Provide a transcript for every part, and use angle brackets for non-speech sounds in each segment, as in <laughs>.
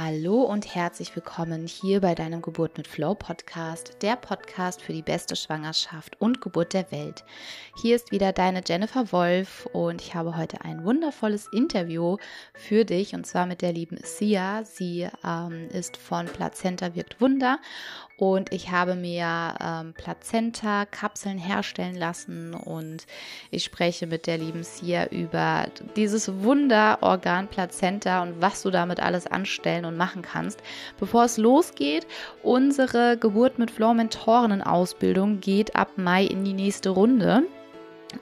Hallo und herzlich willkommen hier bei deinem Geburt mit Flow Podcast, der Podcast für die beste Schwangerschaft und Geburt der Welt. Hier ist wieder deine Jennifer Wolf und ich habe heute ein wundervolles Interview für dich und zwar mit der lieben Sia. Sie ähm, ist von Plazenta wirkt Wunder und ich habe mir ähm, Plazenta-Kapseln herstellen lassen und ich spreche mit der lieben Sia über dieses Wunderorgan Plazenta und was du damit alles anstellen und machen kannst. Bevor es losgeht, unsere Geburt mit Flow Mentorinnen-Ausbildung geht ab Mai in die nächste Runde.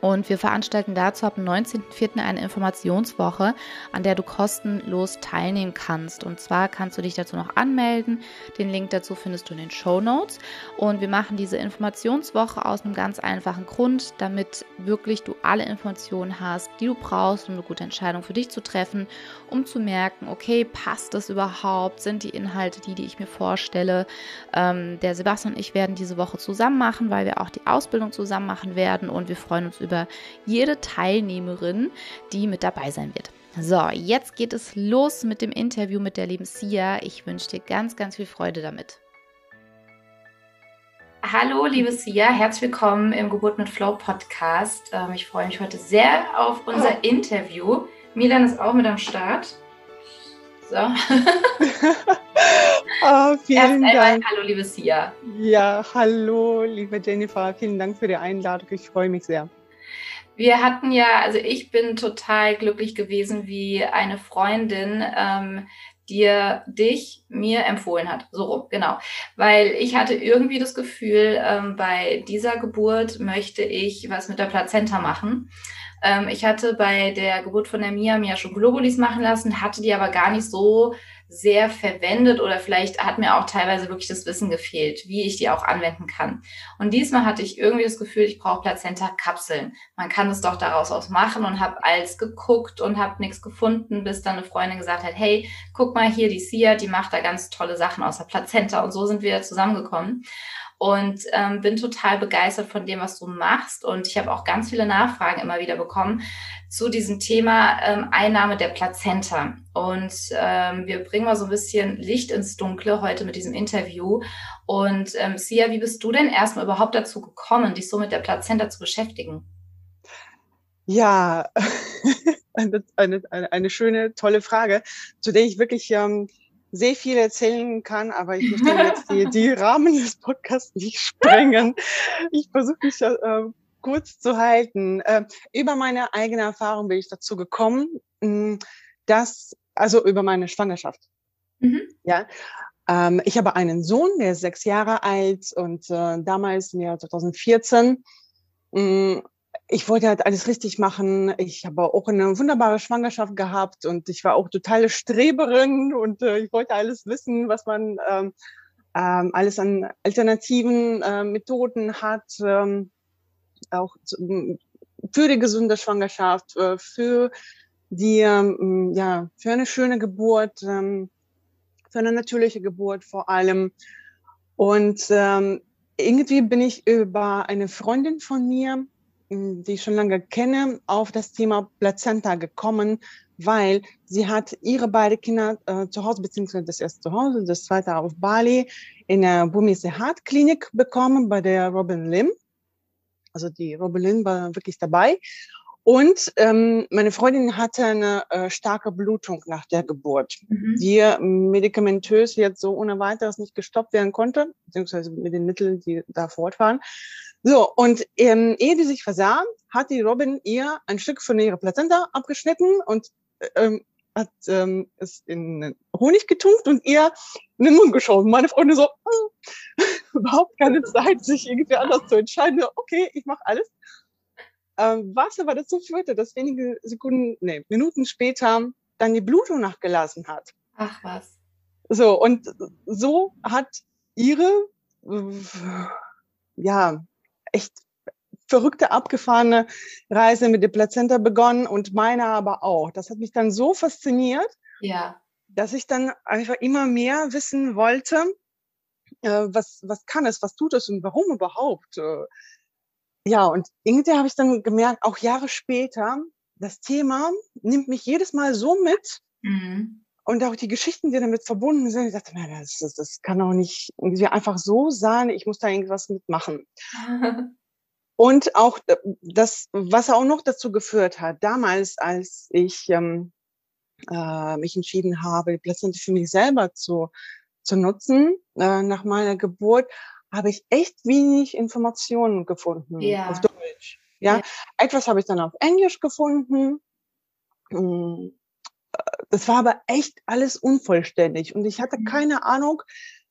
Und wir veranstalten dazu ab dem 19.04. eine Informationswoche, an der du kostenlos teilnehmen kannst. Und zwar kannst du dich dazu noch anmelden. Den Link dazu findest du in den Show Notes. Und wir machen diese Informationswoche aus einem ganz einfachen Grund, damit wirklich du alle Informationen hast, die du brauchst, um eine gute Entscheidung für dich zu treffen, um zu merken, okay, passt das überhaupt? Sind die Inhalte die, die ich mir vorstelle? Ähm, der Sebastian und ich werden diese Woche zusammen machen, weil wir auch die Ausbildung zusammen machen werden. Und wir freuen uns uns über jede Teilnehmerin, die mit dabei sein wird. So, jetzt geht es los mit dem Interview mit der lieben Sia. Ich wünsche dir ganz, ganz viel Freude damit. Hallo, liebe Sia, herzlich willkommen im Geburt mit Flow Podcast. Ähm, ich freue mich heute sehr auf unser Interview. Milan ist auch mit am Start. So. oh, <laughs> vielen Erst Dank. hallo, liebe Sia. Ja, hallo, liebe Jennifer. Vielen Dank für die Einladung. Ich freue mich sehr. Wir hatten ja, also ich bin total glücklich gewesen, wie eine Freundin ähm, dir dich mir empfohlen hat. So rum, genau. Weil ich hatte irgendwie das Gefühl, ähm, bei dieser Geburt möchte ich was mit der Plazenta machen. Ähm, ich hatte bei der Geburt von der Mia mir schon Globulis machen lassen, hatte die aber gar nicht so sehr verwendet oder vielleicht hat mir auch teilweise wirklich das Wissen gefehlt, wie ich die auch anwenden kann. Und diesmal hatte ich irgendwie das Gefühl, ich brauche Plazenta-Kapseln. Man kann es doch daraus aus machen und habe alles geguckt und habe nichts gefunden, bis dann eine Freundin gesagt hat, hey, guck mal hier, die Sia, die macht da ganz tolle Sachen aus der Plazenta und so sind wir zusammengekommen und ähm, bin total begeistert von dem, was du machst. Und ich habe auch ganz viele Nachfragen immer wieder bekommen zu diesem Thema ähm, Einnahme der Plazenta. Und ähm, wir bringen mal so ein bisschen Licht ins Dunkle heute mit diesem Interview. Und ähm, Sia, wie bist du denn erstmal überhaupt dazu gekommen, dich so mit der Plazenta zu beschäftigen? Ja, <laughs> eine, eine, eine schöne, tolle Frage, zu der ich wirklich ähm, sehr viel erzählen kann, aber ich möchte <laughs> jetzt die, die Rahmen des Podcasts nicht sprengen. Ich versuche mich äh, kurz zu halten. Äh, über meine eigene Erfahrung bin ich dazu gekommen, hm, dass, also über meine Schwangerschaft. Mhm. Ja. Ähm, ich habe einen Sohn, der ist sechs Jahre alt und äh, damals im Jahr 2014 mh, ich wollte halt alles richtig machen. Ich habe auch eine wunderbare Schwangerschaft gehabt und ich war auch totale Streberin und äh, ich wollte alles wissen, was man ähm, ähm, alles an alternativen äh, Methoden hat, ähm, auch für die gesunde Schwangerschaft, äh, für die, ähm, ja, für eine schöne Geburt, ähm, für eine natürliche Geburt vor allem. Und ähm, irgendwie bin ich über eine Freundin von mir, die ich schon lange kenne, auf das Thema Plazenta gekommen, weil sie hat ihre beiden Kinder äh, zu Hause, beziehungsweise das erste zu Hause, das zweite auf Bali, in der Bumise Hart Klinik bekommen bei der Robin Lim. Also die Robin Lim war wirklich dabei. Und ähm, meine Freundin hatte eine äh, starke Blutung nach der Geburt, mhm. die medikamentös jetzt so ohne weiteres nicht gestoppt werden konnte, beziehungsweise mit den Mitteln, die da fortfahren. So, und ähm, ehe die sich versah, hat die Robin ihr ein Stück von ihrer Plazenta abgeschnitten und ähm, hat ähm, es in Honig getunkt und ihr in den Mund geschoben. Meine Freundin so, hm, überhaupt keine Zeit, sich irgendwie anders zu entscheiden. Okay, ich mache alles. Ähm, was aber dazu führte, dass wenige Sekunden, nee, Minuten später dann die Blutung nachgelassen hat. Ach was. So, und so hat ihre, ja, echt verrückte, abgefahrene Reise mit der Plazenta begonnen und meine aber auch. Das hat mich dann so fasziniert, ja. dass ich dann einfach immer mehr wissen wollte, äh, was, was kann es, was tut es und warum überhaupt. Äh, ja, und irgendwie habe ich dann gemerkt, auch Jahre später, das Thema nimmt mich jedes Mal so mit, mhm. und auch die Geschichten, die damit verbunden sind, ich dachte, mir, das, das, das kann doch nicht irgendwie einfach so sein, ich muss da irgendwas mitmachen. <laughs> und auch das, was auch noch dazu geführt hat, damals, als ich ähm, äh, mich entschieden habe, die Plazenta für mich selber zu, zu nutzen, äh, nach meiner Geburt, habe ich echt wenig Informationen gefunden ja. auf Deutsch. Ja? ja, etwas habe ich dann auf Englisch gefunden. Hm, äh, das war aber echt alles unvollständig und ich hatte mhm. keine Ahnung,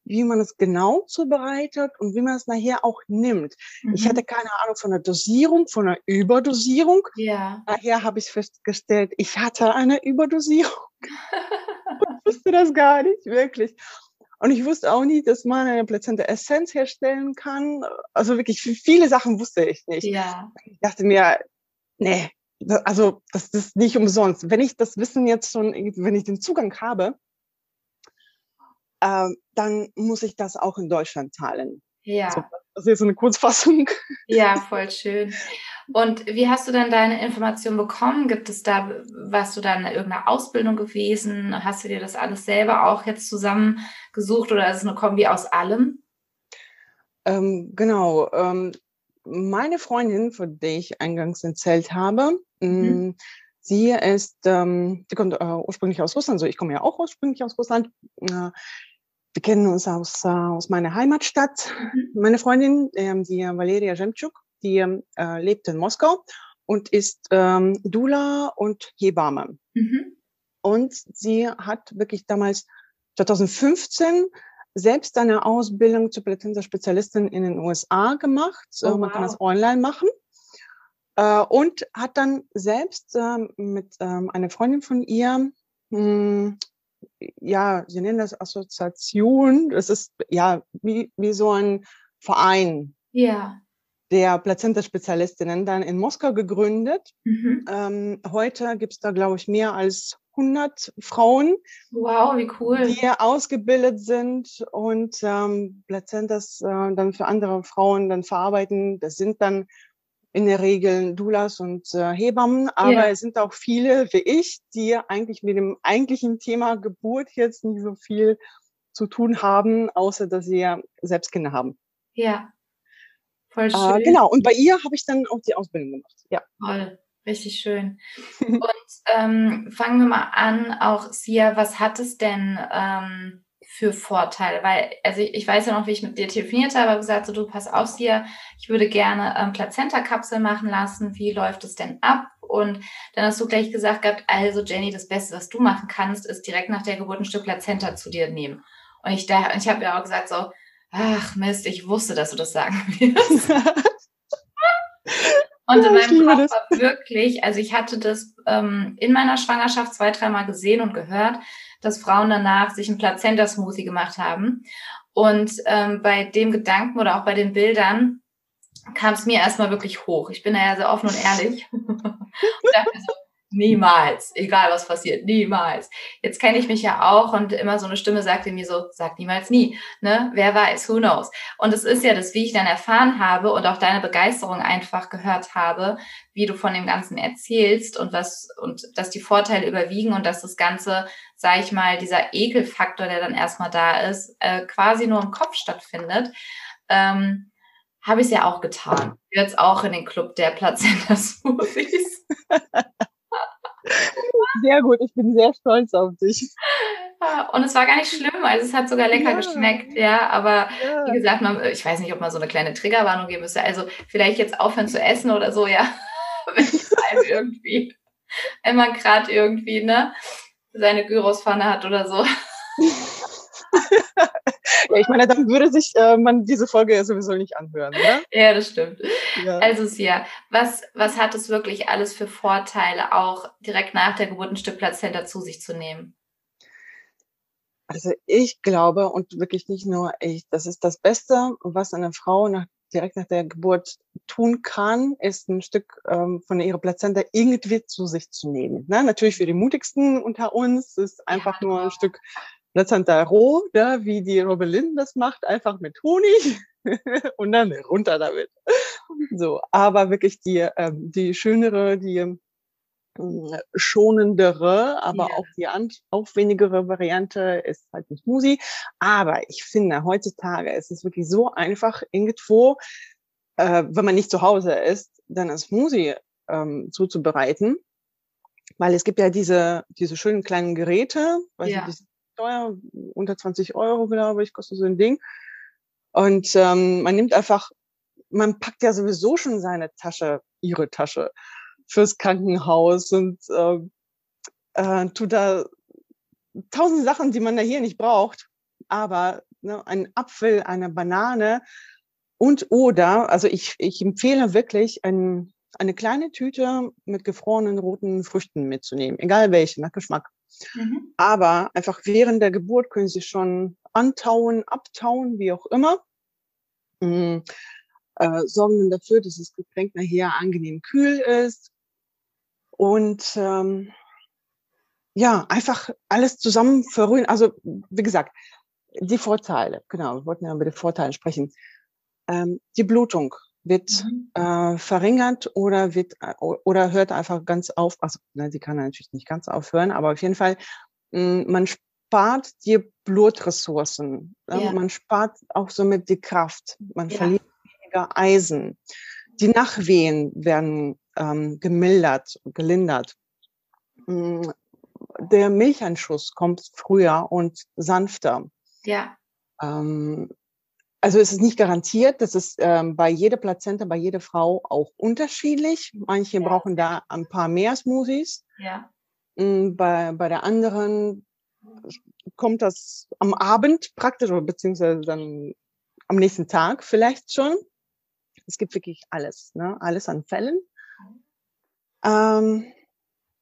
wie man es genau zubereitet und wie man es nachher auch nimmt. Mhm. Ich hatte keine Ahnung von der Dosierung, von der Überdosierung. Ja. Daher habe ich festgestellt, ich hatte eine Überdosierung. <laughs> ich wusste das gar nicht, wirklich. Und ich wusste auch nicht, dass man eine Plazenta Essenz herstellen kann. Also wirklich viele Sachen wusste ich nicht. Ja. Ich dachte mir, nee, also das ist nicht umsonst. Wenn ich das Wissen jetzt schon, wenn ich den Zugang habe, äh, dann muss ich das auch in Deutschland zahlen. Ja. So, das ist jetzt eine Kurzfassung. Ja, voll schön. Und wie hast du dann deine Informationen bekommen? Gibt es da, warst du dann in irgendeiner Ausbildung gewesen? Hast du dir das alles selber auch jetzt zusammengesucht oder ist es eine Kombi aus allem? Ähm, genau. Ähm, meine Freundin, von der ich eingangs erzählt habe, mhm. Mm, sie ist, ähm, sie kommt äh, ursprünglich aus Russland, also ich komme ja auch ursprünglich aus Russland. Äh, wir kennen uns aus, äh, aus meiner Heimatstadt. Mhm. Meine Freundin, ähm, die Valeria Zemchuk, die äh, lebt in Moskau und ist ähm, Dula und Hebamme. Mhm. Und sie hat wirklich damals 2015 selbst eine Ausbildung zur Plazenta-Spezialistin in den USA gemacht. Oh, wow. Man kann das online machen. Äh, und hat dann selbst äh, mit ähm, einer Freundin von ihr, mh, hm, ja, sie nennen das Assoziation, das ist ja wie, wie so ein Verein. Ja der Plazenta-Spezialistinnen dann in Moskau gegründet. Mhm. Ähm, heute gibt es da, glaube ich, mehr als 100 Frauen, wow, wie cool. die ausgebildet sind und ähm, Plazentas äh, dann für andere Frauen dann verarbeiten. Das sind dann in der Regel Doulas und äh, Hebammen, aber yeah. es sind auch viele wie ich, die eigentlich mit dem eigentlichen Thema Geburt jetzt nicht so viel zu tun haben, außer dass sie ja selbst Kinder haben. Ja. Voll äh, schön. Äh, genau, und bei ihr habe ich dann auch die Ausbildung gemacht. Ja. Toll, richtig schön. und ähm, fangen wir mal an, auch Sia, was hat es denn ähm, für Vorteile? Weil, also ich, ich, weiß ja noch, wie ich mit dir telefoniert habe, gesagt, so du pass auf, Sia, ich würde gerne ähm, Plazenta-Kapseln machen lassen. Wie läuft es denn ab? Und dann hast du gleich gesagt gehabt, also Jenny, das Beste, was du machen kannst, ist direkt nach der Geburt ein Stück Plazenta zu dir nehmen. Und ich, da, ich habe ja auch gesagt, so, ach Mist, ich wusste, dass du das sagen <laughs> <laughs> wirst. Und ja, in meinem Kopf war wirklich, also ich hatte das ähm, in meiner Schwangerschaft zwei, dreimal gesehen und gehört, dass Frauen danach sich ein Plazenta-Smoothie gemacht haben. Und ähm, bei dem Gedanken oder auch bei den Bildern kam es mir erstmal wirklich hoch. Ich bin da ja sehr offen und ehrlich. <laughs> und dachte so, Niemals, egal was passiert, niemals. Jetzt kenne ich mich ja auch und immer so eine Stimme sagte mir so, sag niemals nie, ne? Wer weiß, who knows? Und es ist ja das, wie ich dann erfahren habe und auch deine Begeisterung einfach gehört habe, wie du von dem Ganzen erzählst und was, und dass die Vorteile überwiegen und dass das Ganze, sag ich mal, dieser Ekelfaktor, der dann erstmal da ist, äh, quasi nur im Kopf stattfindet. Ähm, habe ich es ja auch getan. Jetzt auch in den Club der Plazenta Smoothies. <laughs> Sehr gut, ich bin sehr stolz auf dich. Und es war gar nicht schlimm, also es hat sogar lecker ja. geschmeckt, ja, aber ja. wie gesagt, man, ich weiß nicht, ob man so eine kleine Triggerwarnung geben müsste, also vielleicht jetzt aufhören zu essen oder so, ja, <laughs> wenn einem irgendwie, wenn man gerade irgendwie, ne, seine Gyrospfanne hat oder so. <laughs> ja, ich meine, dann würde sich äh, man diese Folge ja sowieso nicht anhören, oder? Ja, das stimmt. Ja. Also Sia, was, was hat es wirklich alles für Vorteile, auch direkt nach der Geburt ein Stück Plazenta zu sich zu nehmen? Also ich glaube und wirklich nicht nur ich, das ist das Beste, was eine Frau nach, direkt nach der Geburt tun kann, ist ein Stück ähm, von ihrer Plazenta irgendwie zu sich zu nehmen. Ne? Natürlich für die mutigsten unter uns ist einfach ja, nur ein Stück Plazenta roh, ja, wie die Robelin das macht, einfach mit Honig <laughs> und dann runter damit. So, aber wirklich die, ähm, die schönere, die hm, schonendere, aber Ja. auch die aufwendigere Variante ist halt ein Smoothie. Aber ich finde, heutzutage ist es wirklich so einfach, irgendwo, äh, wenn man nicht zu Hause ist, dann ein Smoothie ähm, zuzubereiten. Weil es gibt ja diese, diese schönen kleinen Geräte, weiß nicht, die sind teuer, unter 20 Euro, glaube ich, kostet so ein Ding. Und ähm, man nimmt einfach, man packt ja sowieso schon seine Tasche, ihre Tasche fürs Krankenhaus und äh, äh, tut da tausend Sachen, die man da hier nicht braucht. Aber ne, ein Apfel, eine Banane und oder, also ich, ich empfehle wirklich, ein, eine kleine Tüte mit gefrorenen roten Früchten mitzunehmen, egal welche, nach Geschmack. Mhm. Aber einfach während der Geburt können Sie schon antauen, abtauen, wie auch immer. Mm, äh, sorgen dann dafür, dass das Getränk nachher angenehm kühl ist. Und ähm, ja, einfach alles zusammen verrühren. Also, wie gesagt, die Vorteile, genau, wir wollten ja über die Vorteile sprechen. Ähm, die Blutung wird Mhm. äh, verringert oder wird äh, oder hört einfach ganz auf. Also, ne, sie kann natürlich nicht ganz aufhören, aber auf jeden Fall, mh, man spart die Blutressourcen. ne? Ja. Man spart auch somit die Kraft. Man Ja. verliert weniger Eisen. Die Nachwehen werden ähm, gemildert, gelindert. Mm, Der Milchanschuss kommt früher und sanfter. Ja. Ähm, also es ist nicht garantiert, das ist ähm, bei jeder Plazenta, bei jeder Frau auch unterschiedlich. Manche Ja. brauchen da ein paar mehr Smoothies. Ja. Mm, Bei, bei der anderen kommt das am Abend praktisch oder beziehungsweise dann am nächsten Tag vielleicht schon. Es gibt wirklich alles, ne? alles an Fällen. Ähm,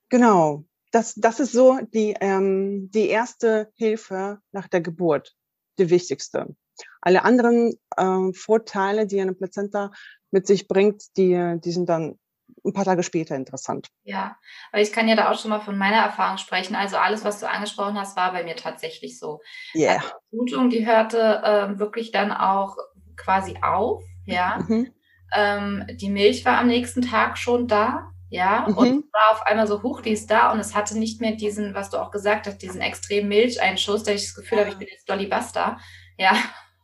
genau, das, das ist so die, ähm, die erste Hilfe nach der Geburt, die wichtigste. Alle anderen ähm, Vorteile, die eine Plazenta mit sich bringt, die, die sind dann ein paar Tage später interessant. Ja, aber ich kann ja da auch schon mal von meiner Erfahrung sprechen. Also alles, was du angesprochen hast, war bei mir tatsächlich so. Yeah. Also die Blutung, die hörte ähm, wirklich dann auch quasi auf, ja. Mhm. Ähm, die Milch war am nächsten Tag schon da, ja. Und Mhm. es war auf einmal so, huch, die ist da und es hatte nicht mehr diesen, was du auch gesagt hast, diesen extremen Milcheinschuss, dass ich das Gefühl habe, ich bin jetzt Dolly Buster, ja.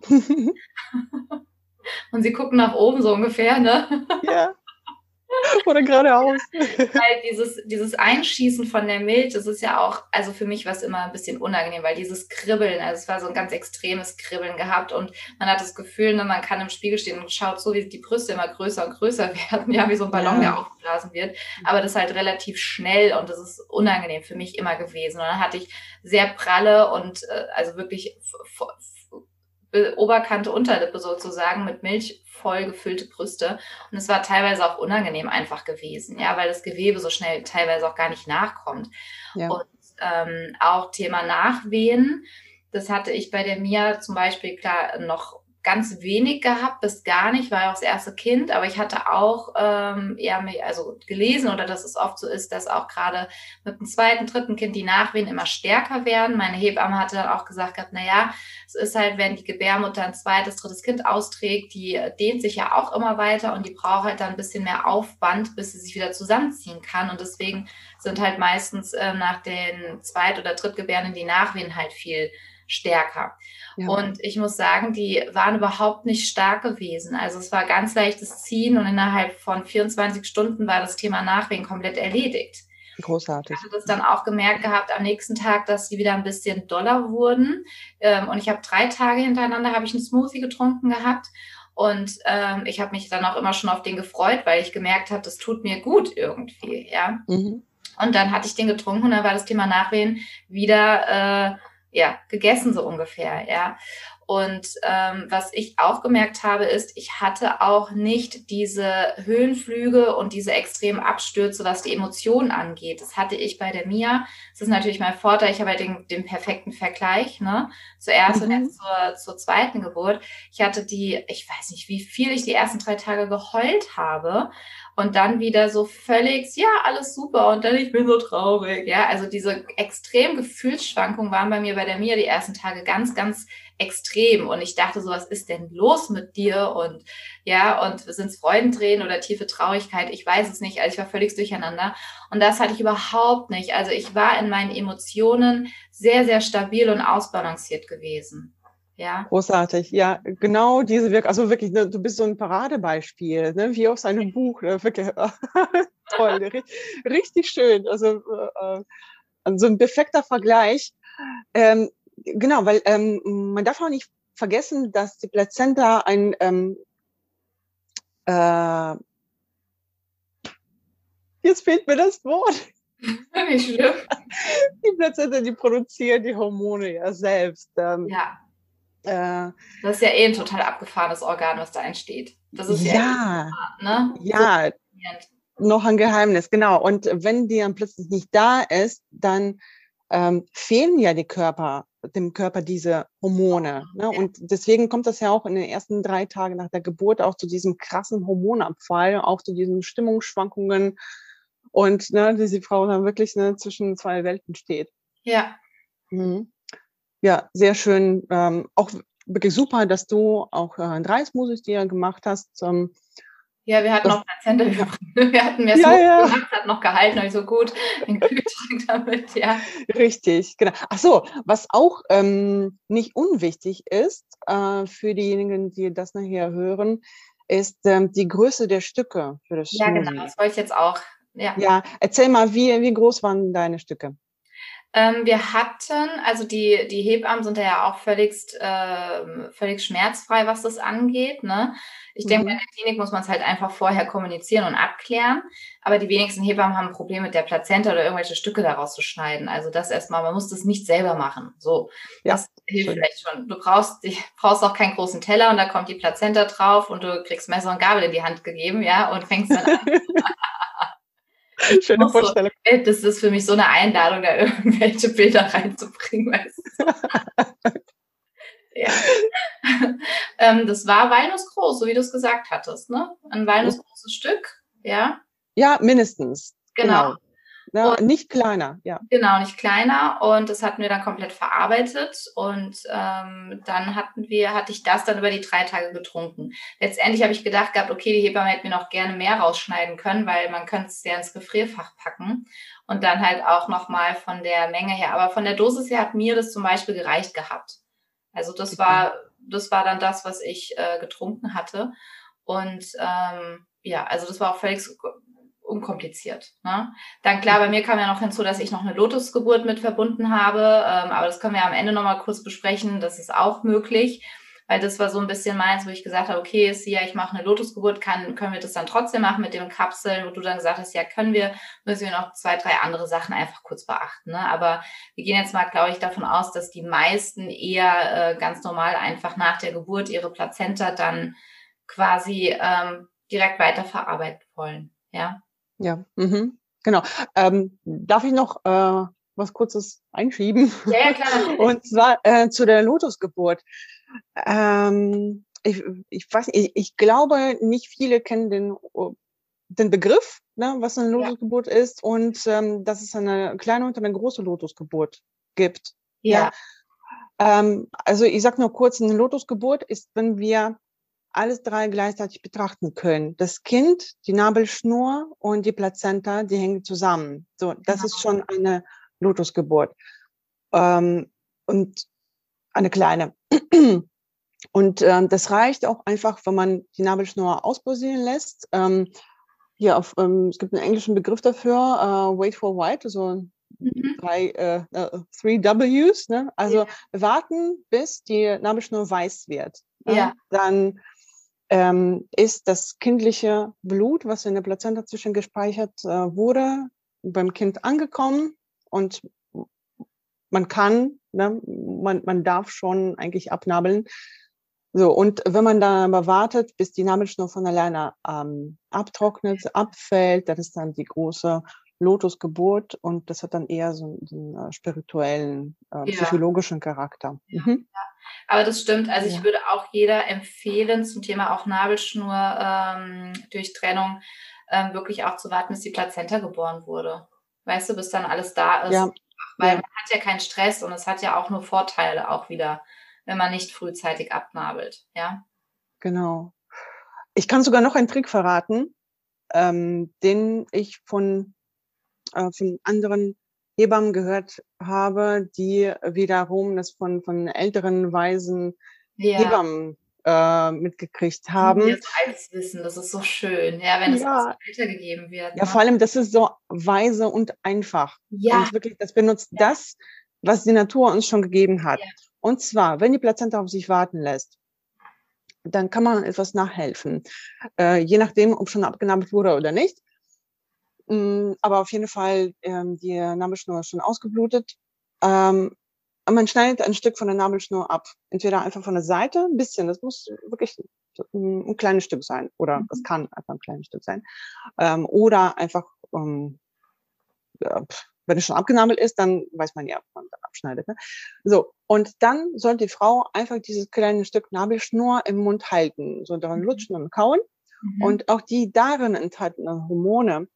<laughs> Und sie gucken nach oben so ungefähr, ne? ja. Oder geradeaus. <laughs> weil dieses, dieses Einschießen von der Milch, das ist ja auch, also für mich war es immer ein bisschen unangenehm, weil dieses Kribbeln, also es war so ein ganz extremes Kribbeln gehabt und man hat das Gefühl, ne, man kann im Spiegel stehen und schaut so, wie die Brüste immer größer und größer <laughs> werden, ja, wie so ein Ballon, Ja. der aufgeblasen wird, aber das halt relativ schnell und das ist unangenehm für mich immer gewesen. Und dann hatte ich sehr pralle und äh, also wirklich Oberkante, Unterlippe sozusagen mit Milch voll gefüllte Brüste. Und es war teilweise auch unangenehm einfach gewesen, ja, weil das Gewebe so schnell teilweise auch gar nicht nachkommt. Ja. Und ähm, auch Thema Nachwehen, das hatte ich bei der Mia zum Beispiel klar noch ganz wenig gehabt, bis gar nicht, war ja auch das erste Kind, aber ich hatte auch ähm, ja, also gelesen oder dass es oft so ist, dass auch gerade mit dem zweiten, dritten Kind die Nachwehen immer stärker werden. Meine Hebamme hatte dann auch gesagt gehabt, na ja, es ist halt, wenn die Gebärmutter ein zweites, drittes Kind austrägt, die dehnt sich ja auch immer weiter und die braucht halt dann ein bisschen mehr Aufwand, bis sie sich wieder zusammenziehen kann. Und deswegen sind halt meistens äh, nach den Zweit- oder Drittgebärden die Nachwehen halt viel stärker. Ja. Und ich muss sagen, die waren überhaupt nicht stark gewesen. Also es war ganz leichtes Ziehen und innerhalb von 24 Stunden war das Thema Nachwehen komplett erledigt. Großartig. Ich hatte das dann auch gemerkt gehabt am nächsten Tag, dass sie wieder ein bisschen doller wurden. Ähm, und ich habe drei Tage hintereinander habe ich einen Smoothie getrunken gehabt. Und ähm, ich habe mich dann auch immer schon auf den gefreut, weil ich gemerkt habe, das tut mir gut irgendwie, ja. Mhm. Und dann hatte ich den getrunken und dann war das Thema Nachwehen wieder äh, ja gegessen so ungefähr, ja. Und ähm, was ich auch gemerkt habe, ist, ich hatte auch nicht diese Höhenflüge und diese extremen Abstürze, was die Emotionen angeht. Das hatte ich bei der Mia. Das ist natürlich mein Vorteil. Ich habe halt den, den perfekten Vergleich, ne? Zuerst und Mhm. jetzt zur, zur zweiten Geburt. Ich hatte die, ich weiß nicht, wie viel ich die ersten drei Tage geheult habe. und dann wieder so völlig, ja, alles super und dann ich bin so traurig. Ja, also diese extremen Gefühlsschwankungen waren bei mir bei der Mia die ersten Tage ganz, ganz extrem und ich dachte so, was ist denn los mit dir und ja, und sind es Freudentränen oder tiefe Traurigkeit? Ich weiß es nicht, also ich war völlig durcheinander und das hatte ich überhaupt nicht. Also ich war in meinen Emotionen sehr, sehr stabil und ausbalanciert gewesen. Ja. Großartig, ja, genau diese Wirkung. Also wirklich, ne, du bist so ein Paradebeispiel, ne, wie aus einem Buch. Ne, wirklich <laughs> toll, richtig, schön. Also äh, äh, so ein perfekter Vergleich. Ähm, genau, weil ähm, man darf auch nicht vergessen, dass die Plazenta ein ähm, äh, jetzt fehlt mir das Wort. <laughs> Die Plazenta, die produziert die Hormone ja selbst. Ähm, ja. Äh, das ist ja eh ein total abgefahrenes Organ, was da entsteht. Das ist ja, ja, ne? ja so noch ein Geheimnis, genau. Und wenn die dann plötzlich nicht da ist, dann ähm, fehlen ja die Körper, dem Körper diese Hormone. Ne? Und deswegen kommt das ja auch in den ersten drei Tagen nach der Geburt auch zu diesem krassen Hormonabfall, auch zu diesen Stimmungsschwankungen und ne, diese Frau dann wirklich ne, zwischen zwei Welten steht. Ja. Mhm ja, sehr schön. Ähm, auch wirklich super, dass du auch äh, ein Reismusis dir gemacht hast. Ähm, ja, wir hatten das, noch Plazenta <laughs> Wir hatten mehr ja, ja. gemacht, hat noch gehalten, also gut, den Kühlschrank <laughs> damit, ja. Richtig, genau. Ach so, was auch ähm, nicht unwichtig ist äh, für diejenigen, die das nachher hören, ist ähm, die Größe der Stücke für das Ja, Smoothie. genau, das wollte ich jetzt auch. Ja, ja erzähl mal, wie, wie groß waren deine Stücke? Ähm, wir hatten, also die, die Hebammen sind ja auch völlig, äh, völlig schmerzfrei, was das angeht. Ne? Ich mhm. denke, in der Klinik muss man es halt einfach vorher kommunizieren und abklären. Aber die wenigsten Hebammen haben ein Problem mit der Plazenta oder irgendwelche Stücke daraus zu schneiden. Also das erstmal, man muss das nicht selber machen. So, ja, das hilft vielleicht schon. Du brauchst, du brauchst auch keinen großen Teller und da kommt die Plazenta drauf und du kriegst Messer und Gabel in die Hand gegeben, ja, und fängst dann an. <laughs> <laughs> <laughs> Schöne Vorstellung. So, das ist für mich so eine Einladung, da irgendwelche Bilder reinzubringen. Weißt du? <laughs> ja. ähm, das war walnussgroß, so wie du es gesagt hattest, ne? Ein walnussgroßes Stück, ja? Ja, mindestens. Genau. genau. Ja, und, nicht kleiner, ja. Genau, nicht kleiner. Und das hatten wir dann komplett verarbeitet. Und ähm, dann hatten wir, hatte ich das dann über die drei Tage getrunken. Letztendlich habe ich gedacht gehabt, okay, die Hebamme hätte mir noch gerne mehr rausschneiden können, weil man könnte es ja ins Gefrierfach packen. Und dann halt auch nochmal von der Menge her. Aber von der Dosis her hat mir das zum Beispiel gereicht gehabt. Also das okay. war, das war dann das, was ich äh, getrunken hatte. Und ähm, ja, also das war auch völlig unkompliziert. Ne? Dann klar, bei mir kam ja noch hinzu, dass ich noch eine Lotusgeburt mit verbunden habe, ähm, aber das können wir am Ende nochmal kurz besprechen. Das ist auch möglich, weil das war so ein bisschen meins, wo ich gesagt habe, okay, Sia, ich mache eine Lotusgeburt, kann, können wir das dann trotzdem machen mit dem Kapseln, wo du dann gesagt hast, ja, können wir, müssen wir noch zwei, drei andere Sachen einfach kurz beachten. Ne? Aber wir gehen jetzt mal, glaube ich, davon aus, dass die meisten eher äh, ganz normal einfach nach der Geburt ihre Plazenta dann quasi ähm, direkt weiterverarbeiten wollen. Ja. Ja, mhm. genau. Ähm, darf ich noch äh, was Kurzes einschieben? Ja, ja klar. <laughs> Und zwar äh, zu der Lotusgeburt. Ähm, ich, ich weiß nicht, ich, ich glaube, nicht viele kennen den, den Begriff, ne, was eine Lotusgeburt ja. ist und ähm, dass es eine kleine und eine große Lotusgeburt gibt. Ja. ja. Ähm, also ich sag nur kurz, eine Lotusgeburt ist, wenn wir alles drei gleichzeitig betrachten können. Das Kind, die Nabelschnur und die Plazenta, die hängen zusammen. So, das genau. ist schon eine Lotusgeburt. Ähm, und eine kleine. Und ähm, das reicht auch einfach, wenn man die Nabelschnur ausposieren lässt. Ähm, hier auf, ähm, es gibt einen englischen Begriff dafür, uh, wait for white, also mhm. drei, äh, uh, three Ws. Ne? Also ja. warten, bis die Nabelschnur weiß wird. Ja. Dann ähm, ist das kindliche Blut, was in der Plazenta zwischengespeichert äh, wurde, beim Kind angekommen und man kann, ne, man, man darf schon eigentlich abnabeln. So, und wenn man dann aber wartet, bis die Nabelschnur von alleine ähm, abtrocknet, abfällt, dann ist dann die große Lotusgeburt und das hat dann eher so, so einen äh, spirituellen, äh, ja. psychologischen Charakter. Ja, mhm. ja. Aber das stimmt. Also ich würde auch jeder empfehlen zum Thema auch Nabelschnur ähm, durch Trennung ähm, wirklich auch zu warten, bis die Plazenta geboren wurde. Weißt du, bis dann alles da ist. Weil man hat ja keinen Stress und es hat ja auch nur Vorteile auch wieder, wenn man nicht frühzeitig abnabelt. Ja. Genau. Ich kann sogar noch einen Trick verraten, ähm, den ich von, äh, von anderen Hebammen gehört habe, die wiederum das von, von älteren, weisen Ja. Hebammen äh, mitgekriegt haben. Das altes Wissen, das ist so schön. Ja, wenn es Ja. weitergegeben wird. Ja, ne? vor allem, das ist so weise und einfach. ja, Und wirklich, das benutzt das, was die Natur uns schon gegeben hat. Ja. Und zwar, wenn die Plazenta auf sich warten lässt, dann kann man etwas nachhelfen. Äh, je nachdem, ob schon abgenabelt wurde oder nicht. Mm, aber auf jeden Fall, ähm, die Nabelschnur ist schon ausgeblutet. Ähm, man schneidet ein Stück von der Nabelschnur ab. Entweder einfach von der Seite, ein bisschen, das muss wirklich so ein, ein kleines Stück sein. Oder Mhm. das kann einfach ein kleines Stück sein. Ähm, oder einfach, ähm, ja, wenn es schon abgenabelt ist, dann weiß man ja, ob man dann abschneidet. Ne? So, und dann soll die Frau einfach dieses kleine Stück Nabelschnur im Mund halten, so daran Mhm. lutschen und kauen. Mhm. Und auch die darin enthaltenen Hormone,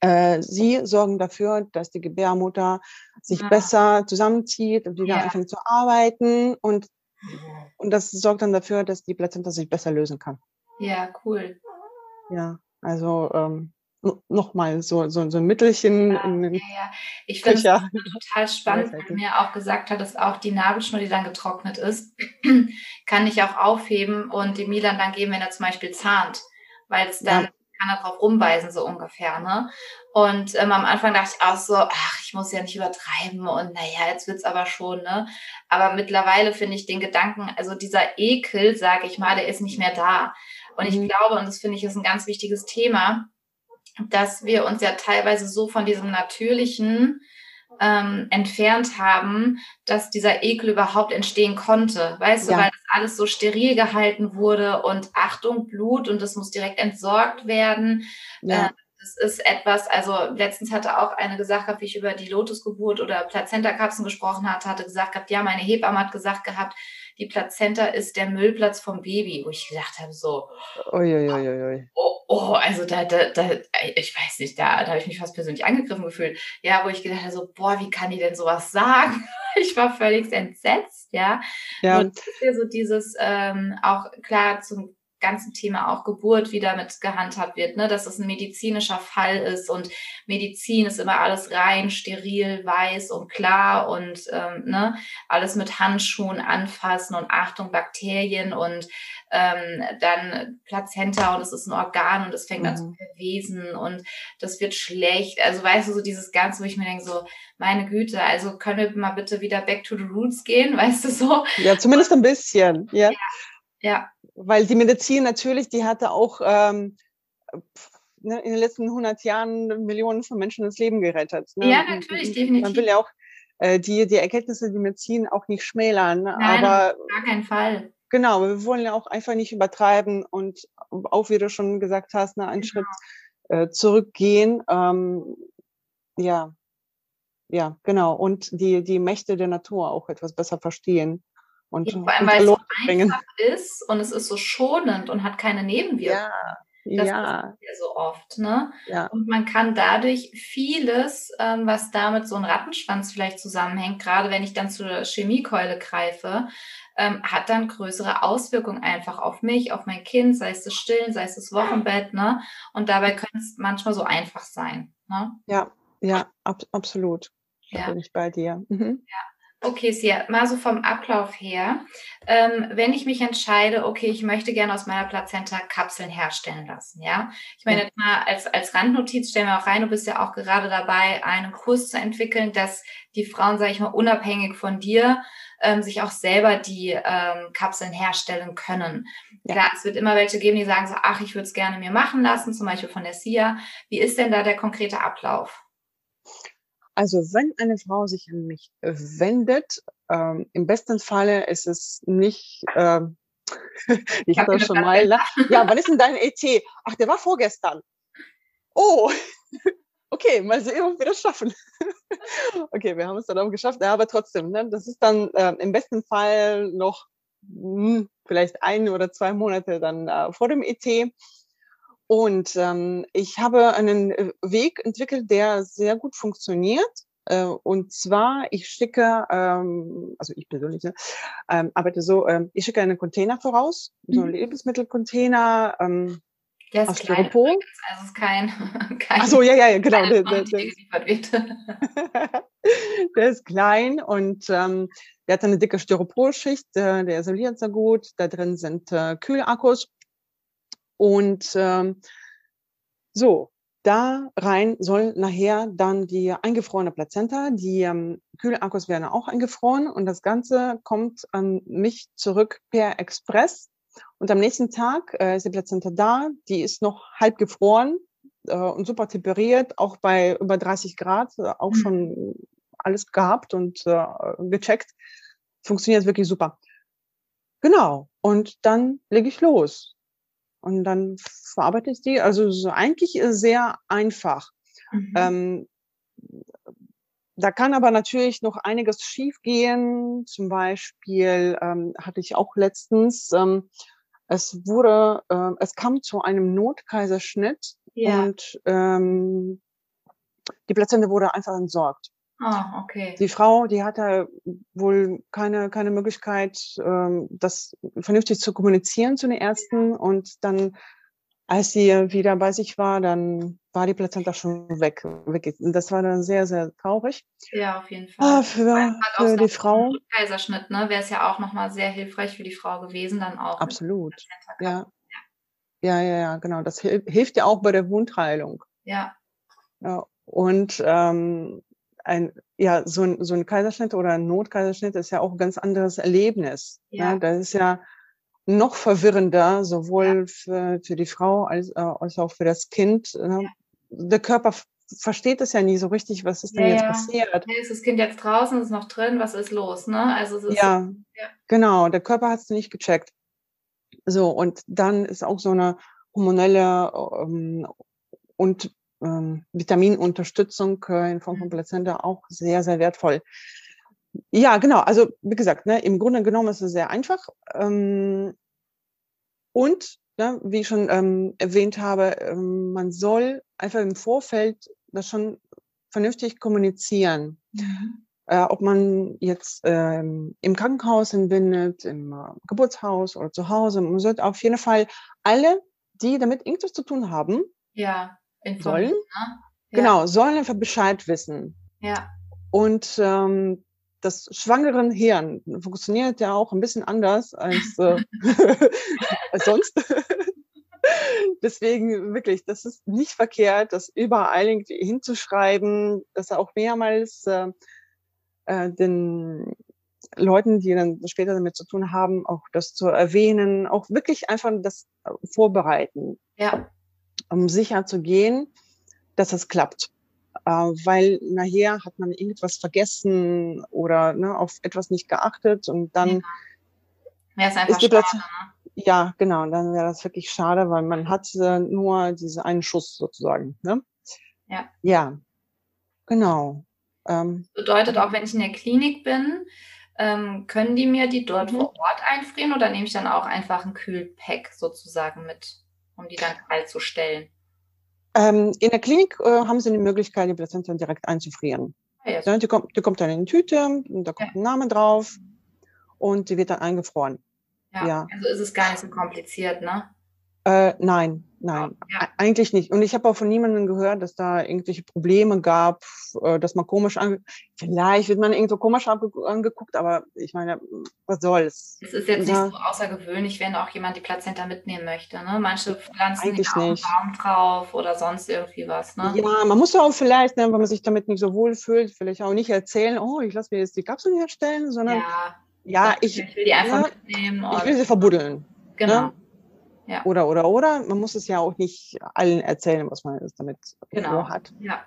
äh, sie sorgen dafür, dass die Gebärmutter sich Ah. besser zusammenzieht und wieder Ja. anfängt zu arbeiten. Und, und das sorgt dann dafür, dass die Plazenta sich besser lösen kann. ja, cool. Ja, also ähm, nochmal so, so, so ein Mittelchen in den Ja, ja. Ich finde es total <laughs> spannend, weil mir auch gesagt hat, dass auch die Nabelschnur, die dann getrocknet ist, <clears throat> kann ich auch aufheben und dem Milan dann geben, wenn er zum Beispiel zahnt, weil es dann Ja. Kann er drauf rumweisen, so ungefähr, ne? Und ähm, am Anfang dachte ich auch so, ach, ich muss ja nicht übertreiben und naja, jetzt wird's aber schon, ne? Aber mittlerweile finde ich den Gedanken, also dieser Ekel, sage ich mal, der ist nicht mehr da. Und ich Mhm. glaube, und das finde ich ist ein ganz wichtiges Thema, dass wir uns ja teilweise so von diesem natürlichen ähm, entfernt haben, dass dieser Ekel überhaupt entstehen konnte. Weißt Ja. du, weil das alles so steril gehalten wurde und Achtung, Blut und das muss direkt entsorgt werden. Ja. Äh, das ist etwas, also letztens hatte auch eine gesagt, wie ich über die Lotusgeburt oder Plazentakapseln gesprochen hatte, hatte gesagt gehabt, ja, meine Hebamme hat gesagt gehabt, die Plazenta ist der Müllplatz vom Baby, wo ich gedacht habe, so, Uiuiuiui. oh, oh, also da, da, da, ich weiß nicht, da, da habe ich mich fast persönlich angegriffen gefühlt. Ja, wo ich gedacht habe, so, boah, wie kann die denn sowas sagen? <laughs> Ich war völlig entsetzt, ja. Ja, ja so dieses, ähm, auch klar zum ganzen Thema auch Geburt, wie damit gehandhabt wird, ne, dass es ein medizinischer Fall ist und Medizin ist immer alles rein, steril, weiß und klar und ähm, ne, alles mit Handschuhen anfassen und Achtung, Bakterien und ähm, dann Plazenta und es ist ein Organ und es fängt an zu Mhm. verwesen und das wird schlecht. Also weißt du, so dieses Ganze, wo ich mir denke, so, meine Güte, also können wir mal bitte wieder back to the roots gehen, <laughs> weißt du so? ja, zumindest ein bisschen. Ja. Ja, Weil die Medizin natürlich, die hatte auch ähm, ne, in den letzten 100 Jahren Millionen von Menschen das Leben gerettet. Ne? Ja, natürlich, definitiv. Man will ja auch äh, die, die Erkenntnisse der Medizin auch nicht schmälern. ne? Nein, Aber auf gar keinen Fall. genau, wir wollen ja auch einfach nicht übertreiben und auch, wie du schon gesagt hast, ne, einen Genau. Schritt äh, zurückgehen. Ähm, ja, ja, genau. Und die, die Mächte der Natur auch etwas besser verstehen und Ja, vor allem, weil es so einfach ist und es ist so schonend und hat keine Nebenwirkungen. Ja, Das ja, ist ja so oft, ne? ja. Und man kann dadurch vieles, ähm, was damit so ein Rattenschwanz vielleicht zusammenhängt, gerade wenn ich dann zur Chemiekeule greife, ähm, hat dann größere Auswirkungen einfach auf mich, auf mein Kind, sei es das Stillen, sei es das Wochenbett, ne? Und dabei könnte es manchmal so einfach sein, ne? Ja, ja, ab, absolut. Da Ja. bin ich bei dir. Mhm. Okay, Sia, mal so vom Ablauf her. Ähm, wenn ich mich entscheide, okay, ich möchte gerne aus meiner Plazenta Kapseln herstellen lassen, ja. Ich meine, jetzt mal als, als Randnotiz stellen wir auch rein, du bist ja auch gerade dabei, einen Kurs zu entwickeln, dass die Frauen, sage ich mal, unabhängig von dir, ähm, sich auch selber die ähm, Kapseln herstellen können. Ja. Klar, es wird immer welche geben, die sagen so, ach, ich würde es gerne mir machen lassen, zum Beispiel von der Sia. Wie ist denn da der konkrete Ablauf? Also wenn eine Frau sich an mich wendet, ähm, im besten Falle ist es nicht, ähm, <laughs> ich hatte schon mal, ne? ja, <laughs> wann ist denn dein ET? Ach, der war vorgestern. Oh, <laughs> okay, mal sehen, ob wir das schaffen. okay, wir haben es dann auch geschafft, ja, aber trotzdem, ne? das ist dann äh, im besten Fall noch hm, vielleicht ein oder zwei Monate dann äh, vor dem ET. Und ähm, ich habe einen äh, Weg entwickelt, der sehr gut funktioniert. Äh, und zwar, ich schicke, ähm, also ich persönlich ne, ähm, arbeite so, ähm, ich schicke einen Container voraus, so einen mhm. Lebensmittelcontainer. Ähm, der ist aus klein, Styropor. also ist kein, <laughs> kein Ach so, ja, ja, genau. Der, der, der, <laughs> der, ist klein und ähm, der hat eine dicke Styroporschicht, äh, der isoliert sehr gut. Da drin sind äh, Kühlakkus. Und ähm, so, da rein soll nachher dann die eingefrorene Plazenta, die ähm, Kühlakkus werden auch eingefroren und das Ganze kommt an mich zurück per Express. Und am nächsten Tag äh, ist die Plazenta da, die ist noch halb gefroren äh, und super temperiert, auch bei über 30 Grad, äh, auch mhm. schon alles gehabt und äh, gecheckt. Funktioniert wirklich super. Genau. Und dann lege ich los und dann verarbeite ich die. Also so eigentlich sehr einfach. Mhm. Ähm, da kann aber natürlich noch einiges schiefgehen. Zum Beispiel ähm, hatte ich auch letztens, ähm, es wurde, äh, es kam zu einem Notkaiserschnitt ja. und ähm, die Plazente wurde einfach entsorgt. Ah, okay. Die Frau, die hatte wohl keine, keine Möglichkeit, ähm, das vernünftig zu kommunizieren zu den Ärzten. Und dann, als sie wieder bei sich war, dann war die Plazenta schon weg. Das war dann sehr, sehr traurig. Ja, auf jeden Fall. Ah, für, für die Frau. Kaiserschnitt, ne, wäre es ja auch nochmal sehr hilfreich für die Frau gewesen, dann auch. Absolut. Ja. ja. Ja, ja, genau. Das hilft ja auch bei der Wundheilung. Ja. ja. Und ähm, ein, ja, so ein, so ein Kaiserschnitt oder ein Notkaiserschnitt ist ja auch ein ganz anderes Erlebnis. Ne? Ja. Ne? Das ist ja noch verwirrender, sowohl ja. für, für die Frau als, äh, als auch für das Kind. Ne? Ja. Der Körper versteht es ja nie so richtig, was ist denn jetzt passiert. Ja, ist das Kind jetzt draußen, ist noch drin, was ist los? Ne? Also ist, ja, genau, der Körper hat es nicht gecheckt. So, und dann ist auch so eine hormonelle ähm, und ähm, Vitaminunterstützung äh, in Form von mhm. Plazenta auch sehr, sehr wertvoll. Ja, genau. Also wie gesagt, ne, im Grunde genommen ist es sehr einfach. Ähm, und ne, wie ich schon ähm, erwähnt habe, ähm, man soll einfach im Vorfeld das schon vernünftig kommunizieren. Mhm. Äh, ob man jetzt ähm, im Krankenhaus entbindet, im äh, Geburtshaus oder zu Hause. Man sollte auf jeden Fall alle, die damit irgendwas zu tun haben, ja sollen. Ne? Ja. Genau, sollen einfach Bescheid wissen. Ja. Und ähm, das schwangeren Hirn funktioniert ja auch ein bisschen anders als, äh, als <laughs> <laughs> sonst. Deswegen wirklich, das ist nicht verkehrt, das überall irgendwie hinzuschreiben, dass er auch mehrmals äh, äh, den Leuten, die dann später damit zu tun haben, auch das zu erwähnen, auch wirklich einfach das vorbereiten. Ja um sicher zu gehen, dass es klappt. Äh, weil nachher hat man irgendwas vergessen oder ne, auf etwas nicht geachtet und dann ja. ist, ist die schade, ne? Ja, genau, dann wäre das wirklich schade, weil man hat äh, nur diesen einen Schuss sozusagen. Ne? Ja. Ja, genau. Ähm, das bedeutet auch, wenn ich in der Klinik bin, ähm, können die mir die dort mhm. vor Ort einfrieren oder nehme ich dann auch einfach ein Kühlpack sozusagen mit? Um die dann kalt zu stellen? Ähm, in der Klinik äh, haben Sie die Möglichkeit, die Plazenta direkt einzufrieren. Ah, ja, ja, die, kommt, die kommt dann in eine Tüte, da kommt ja. ein Name drauf und die wird dann eingefroren. Ja, ja, also ist es gar nicht so kompliziert, ne? Äh, nein, nein, ja. eigentlich nicht. Und ich habe auch von niemandem gehört, dass da irgendwelche Probleme gab, äh, dass man komisch ange vielleicht wird man irgendwo komisch angeguckt, aber ich meine, was soll's? Es ist jetzt ja. nicht so außergewöhnlich, wenn auch jemand die Plazenta mitnehmen möchte. Ne? Manche pflanzen eigentlich auch einen Baum drauf oder sonst irgendwie was. Ne? Ja, man muss ja auch vielleicht, ne, wenn man sich damit nicht so wohl fühlt, vielleicht auch nicht erzählen, oh, ich lasse mir jetzt die Kapseln herstellen, sondern ja, ja ich, ich, will die einfach ja, mitnehmen. Ich will sie verbuddeln. Genau. Ne? Ja. Oder, oder, oder. Man muss es ja auch nicht allen erzählen, was man damit genau. hat. Ja.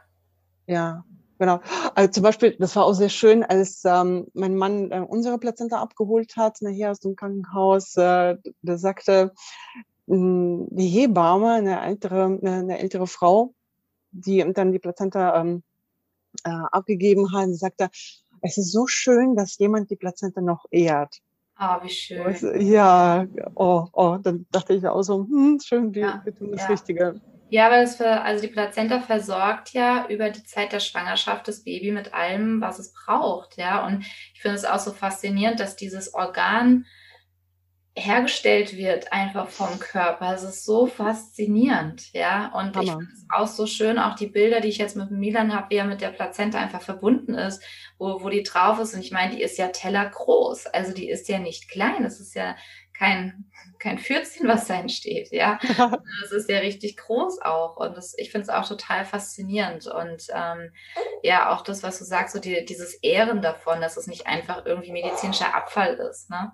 Ja, genau. Also zum Beispiel, das war auch sehr schön, als ähm, mein Mann äh, unsere Plazenta abgeholt hat, nachher aus dem Krankenhaus, äh, da sagte mh, hm, die Hebamme, eine ältere, eine ältere Frau, die dann die Plazenta ähm, äh, abgegeben hat, sagte, es ist so schön, dass jemand die Plazenta noch ehrt. Ah, wie schön. Ja, oh, oh, dann dachte ich auch so, hm, schön, wir, ja. wir tun das ja. Richtige. Ja, weil es für, also die Plazenta versorgt ja über die Zeit der Schwangerschaft das Baby mit allem, was es braucht, ja. Und ich finde es auch so faszinierend, dass dieses Organ hergestellt wird einfach vom Körper. Es ist so faszinierend, ja. Und Hammer. ich finde es auch so schön, auch die Bilder, die ich jetzt mit Milan habe, wie er mit der Plazenta einfach verbunden ist, wo, wo die drauf ist. Und ich meine, die ist ja tellergroß. Also die ist ja nicht klein. Es ist ja kein, kein Fürzchen, was da entsteht, ja. <laughs> Das ist ja richtig groß auch und das, ich finde es auch total faszinierend und ähm, ja, auch das, was du sagst, so die, dieses Ehren davon, dass es nicht einfach irgendwie medizinischer Abfall ist, ne.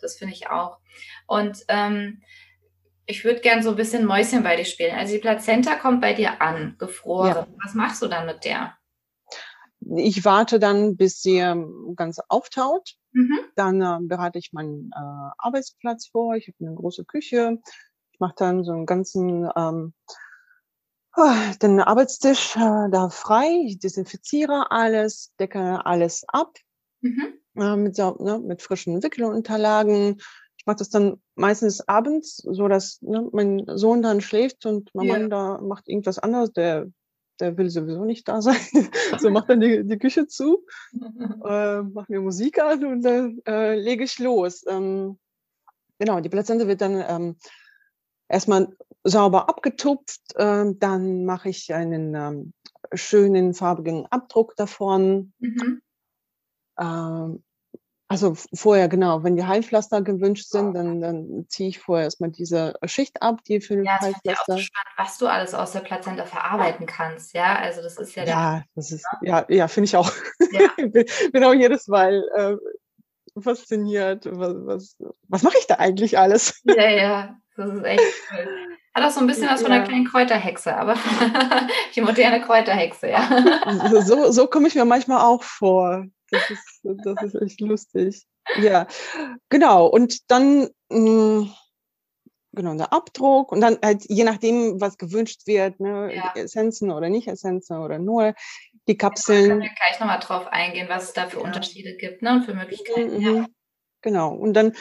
Das finde ich auch. Und ähm, ich würde gern so ein bisschen Mäuschen bei dir spielen. Also die Plazenta kommt bei dir an, gefroren. Ja. Was machst du dann mit der? Ich warte dann, bis sie ähm, ganz auftaut. Mhm. Dann äh, bereite ich meinen äh, Arbeitsplatz vor. Ich habe eine große Küche. Ich mache dann so einen ganzen ähm, ah, den Arbeitstisch äh, da frei. Ich desinfiziere alles, decke alles ab mhm. Äh, mit, so, ne, mit frischen Wickelunterlagen. Ich mache das dann meistens abends, so dass ne, mein Sohn dann schläft und mein ja. Mann da macht irgendwas anderes. Der der will sowieso nicht da sein. <laughs> so macht dann die, die Küche zu, <laughs> äh, macht mir Musik an und dann äh, lege ich los. Ähm, genau, die Plazenta wird dann ähm, erstmal sauber abgetupft, äh, dann mache ich einen ähm, schönen farbigen Abdruck davon. Mhm. Ähm, also vorher, genau, wenn die Heilpflaster gewünscht sind, dann, dann ziehe ich vorher erstmal diese Schicht ab, die für ja, Heilpflaster. Ja, spannend, was du alles aus der Plazenta verarbeiten kannst, ja. Also das ist ja. Ja, das ist, ja, ja, finde ich auch. Ja. <laughs> bin auch jedes Mal äh, fasziniert. Was, was, was mache ich da eigentlich alles? Ja, ja, das ist echt cool. Hat auch so ein bisschen was von einer kleinen Kräuterhexe, aber <laughs> die moderne Kräuterhexe, ja. So, so komme ich mir manchmal auch vor. Das ist, das ist echt lustig. Ja, genau. Und dann, mh, hm, genau, der Abdruck und dann halt je nachdem, was gewünscht wird, ne, ja. Essenzen oder nicht Essenzen oder nur die Kapseln. Können wir gleich nochmal drauf eingehen, was es da für ja. Unterschiede gibt ne, und für Möglichkeiten. Mhm. Ja. Genau. Und dann,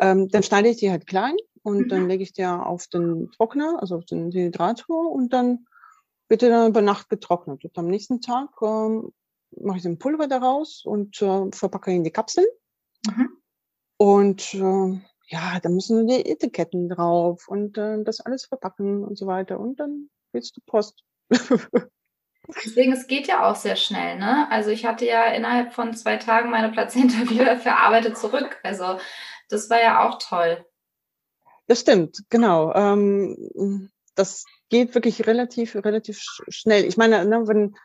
ähm, dann schneide ich die halt klein und mhm. dann lege ich die auf den Trockner, also auf den Dehydrator und dann wird die dann über Nacht getrocknet. Und am nächsten Tag ähm, mache ich den Pulver daraus und äh, verpacke in die Kapseln. Mhm. Und äh, ja, da müssen die Etiketten drauf und äh, das alles verpacken und so weiter. Und dann willst du Post. <laughs> Deswegen, es geht ja auch sehr schnell, ne? Also ich hatte ja innerhalb von zwei Tagen meine Plazenta <laughs> wieder verarbeitet zurück. Also das war ja auch toll. Das stimmt, genau. Ähm, das geht wirklich relativ, relativ schnell. Ich meine, ne, wenn,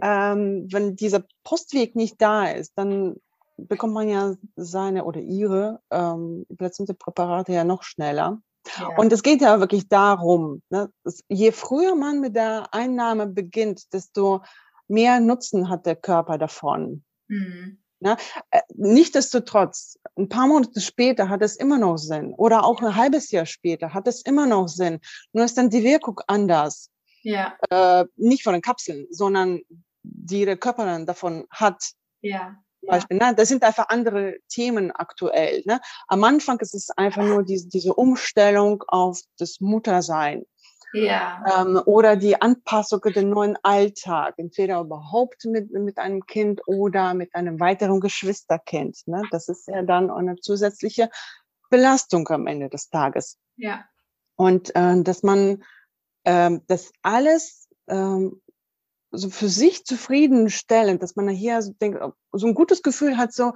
ähm, wenn dieser Postweg nicht da ist, dann bekommt man ja seine oder ihre ähm, Präparate ja noch schneller. Ja. Und es geht ja wirklich darum, ne, dass je früher man mit der Einnahme beginnt, desto mehr Nutzen hat der Körper davon. Mhm. Ne? Äh, Nichtsdestotrotz, ein paar Monate später hat es immer noch Sinn oder auch ein halbes Jahr später hat es immer noch Sinn. Nur ist dann die Wirkung anders. Ja. Äh, nicht von den Kapseln, sondern die der Körper dann davon hat. Ja. Beispiel, ne? Das sind einfach andere Themen aktuell. Ne? Am Anfang ist es einfach nur diese, diese Umstellung auf das Muttersein. Ja. Ähm, oder die Anpassung an den neuen Alltag, entweder überhaupt mit, mit einem Kind oder mit einem weiteren Geschwisterkind. Ne? Das ist ja dann eine zusätzliche Belastung am Ende des Tages. Ja. Und äh, dass man ähm, das alles ähm, so für sich zufriedenstellend, dass man hier so, denkt, so ein gutes Gefühl hat, so,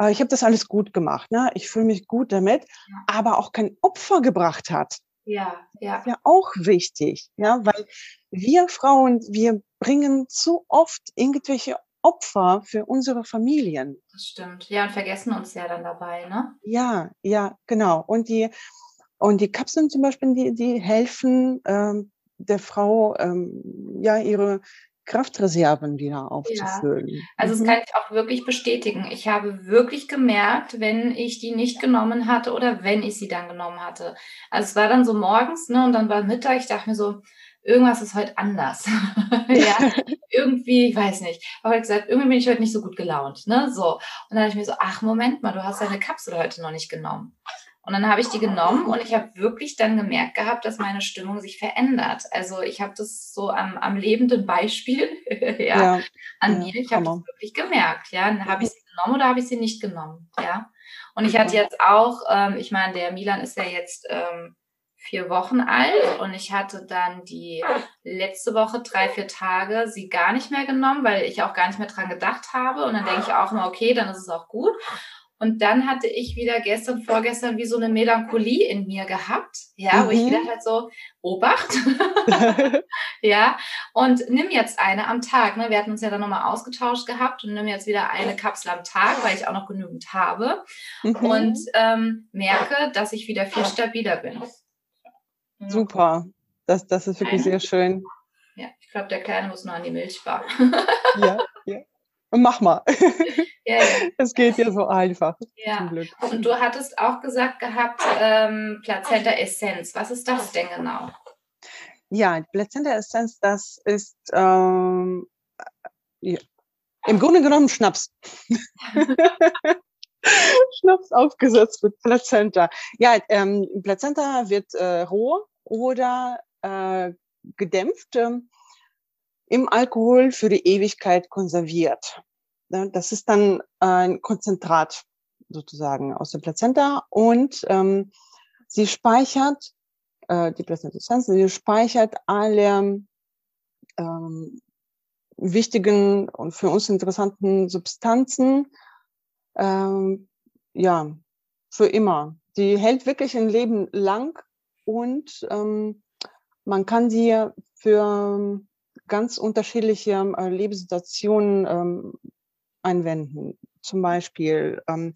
äh, ich habe das alles gut gemacht, ne? ich fühle mich gut damit, ja. aber auch kein Opfer gebracht hat. Ja, ja. Ja, auch wichtig, ja, weil wir Frauen, wir bringen zu oft irgendwelche Opfer für unsere Familien. Das stimmt. Ja, und vergessen uns ja dann dabei, ne? Ja, ja, genau. Und die, und die Kapseln zum Beispiel, die, die helfen ähm, der Frau, ähm, ja, ihre Kraftreserven wieder aufzufüllen. Ja. Also mhm. das kann ich auch wirklich bestätigen. Ich habe wirklich gemerkt, wenn ich die nicht genommen hatte oder wenn ich sie dann genommen hatte. Also es war dann so morgens, ne, und dann war Mittag, ich dachte mir so, irgendwas ist heute anders. <laughs> ja, <laughs> irgendwie, ich weiß nicht. Aber ich gesagt, irgendwie bin ich heute nicht so gut gelaunt. Ne? So. Und dann habe ich mir so, ach, Moment mal, du hast deine Kapsel heute noch nicht genommen. Und dann habe ich die genommen und ich habe wirklich dann gemerkt gehabt, dass meine Stimmung sich verändert. Also ich habe das so am, am lebenden Beispiel <laughs> ja, ja, an mir. Ich habe das wirklich gemerkt. Ja, habe ich sie genommen oder habe ich sie nicht genommen? Ja. Und ich hatte jetzt auch, ähm, ich meine, der Milan ist ja jetzt ähm, vier Wochen alt und ich hatte dann die letzte Woche drei, vier Tage sie gar nicht mehr genommen, weil ich auch gar nicht mehr dran gedacht habe. Und dann denke ich auch immer, okay, dann ist es auch gut. Und dann hatte ich wieder gestern, vorgestern wie so eine Melancholie in mir gehabt, ja, mhm. wo ich mhm. wieder halt so, Obacht, <laughs> <laughs> ja, und nimm jetzt eine am Tag, ne? Wir hatten uns ja dann nochmal ausgetauscht gehabt und nimm jetzt wieder eine Kapsel am Tag, weil ich auch noch genügend habe mhm. und ähm, merke, dass ich wieder viel stabiler bin. Super, das, das ist wirklich sehr schön. Ja, ich glaube, der Kleine muss nur an die Milchbar. ja, ja. Mach mal. <laughs> Ja, ja. Es geht ja so einfach. Ja. Und du hattest auch gesagt gehabt, ähm, Plazenta Essenz. Was ist das denn genau? Ja, Plazenta Essenz, das ist ähm, ja, im Grunde genommen Schnaps. <laughs> Schnaps aufgesetzt mit Plazenta. Ja, ähm, Plazenta wird äh, roh oder äh, gedämpft. Äh, im Alkohol für die Ewigkeit konserviert. Das ist dann ein Konzentrat sozusagen aus der Plazenta und ähm, sie speichert, äh, die Plazenta sie speichert alle ähm, wichtigen und für uns interessanten Substanzen, ähm, ja, für immer. Die hält wirklich ein Leben lang und ähm, man kann sie für ganz unterschiedliche äh, Lebenssituationen ähm, einwenden. Zum Beispiel ähm,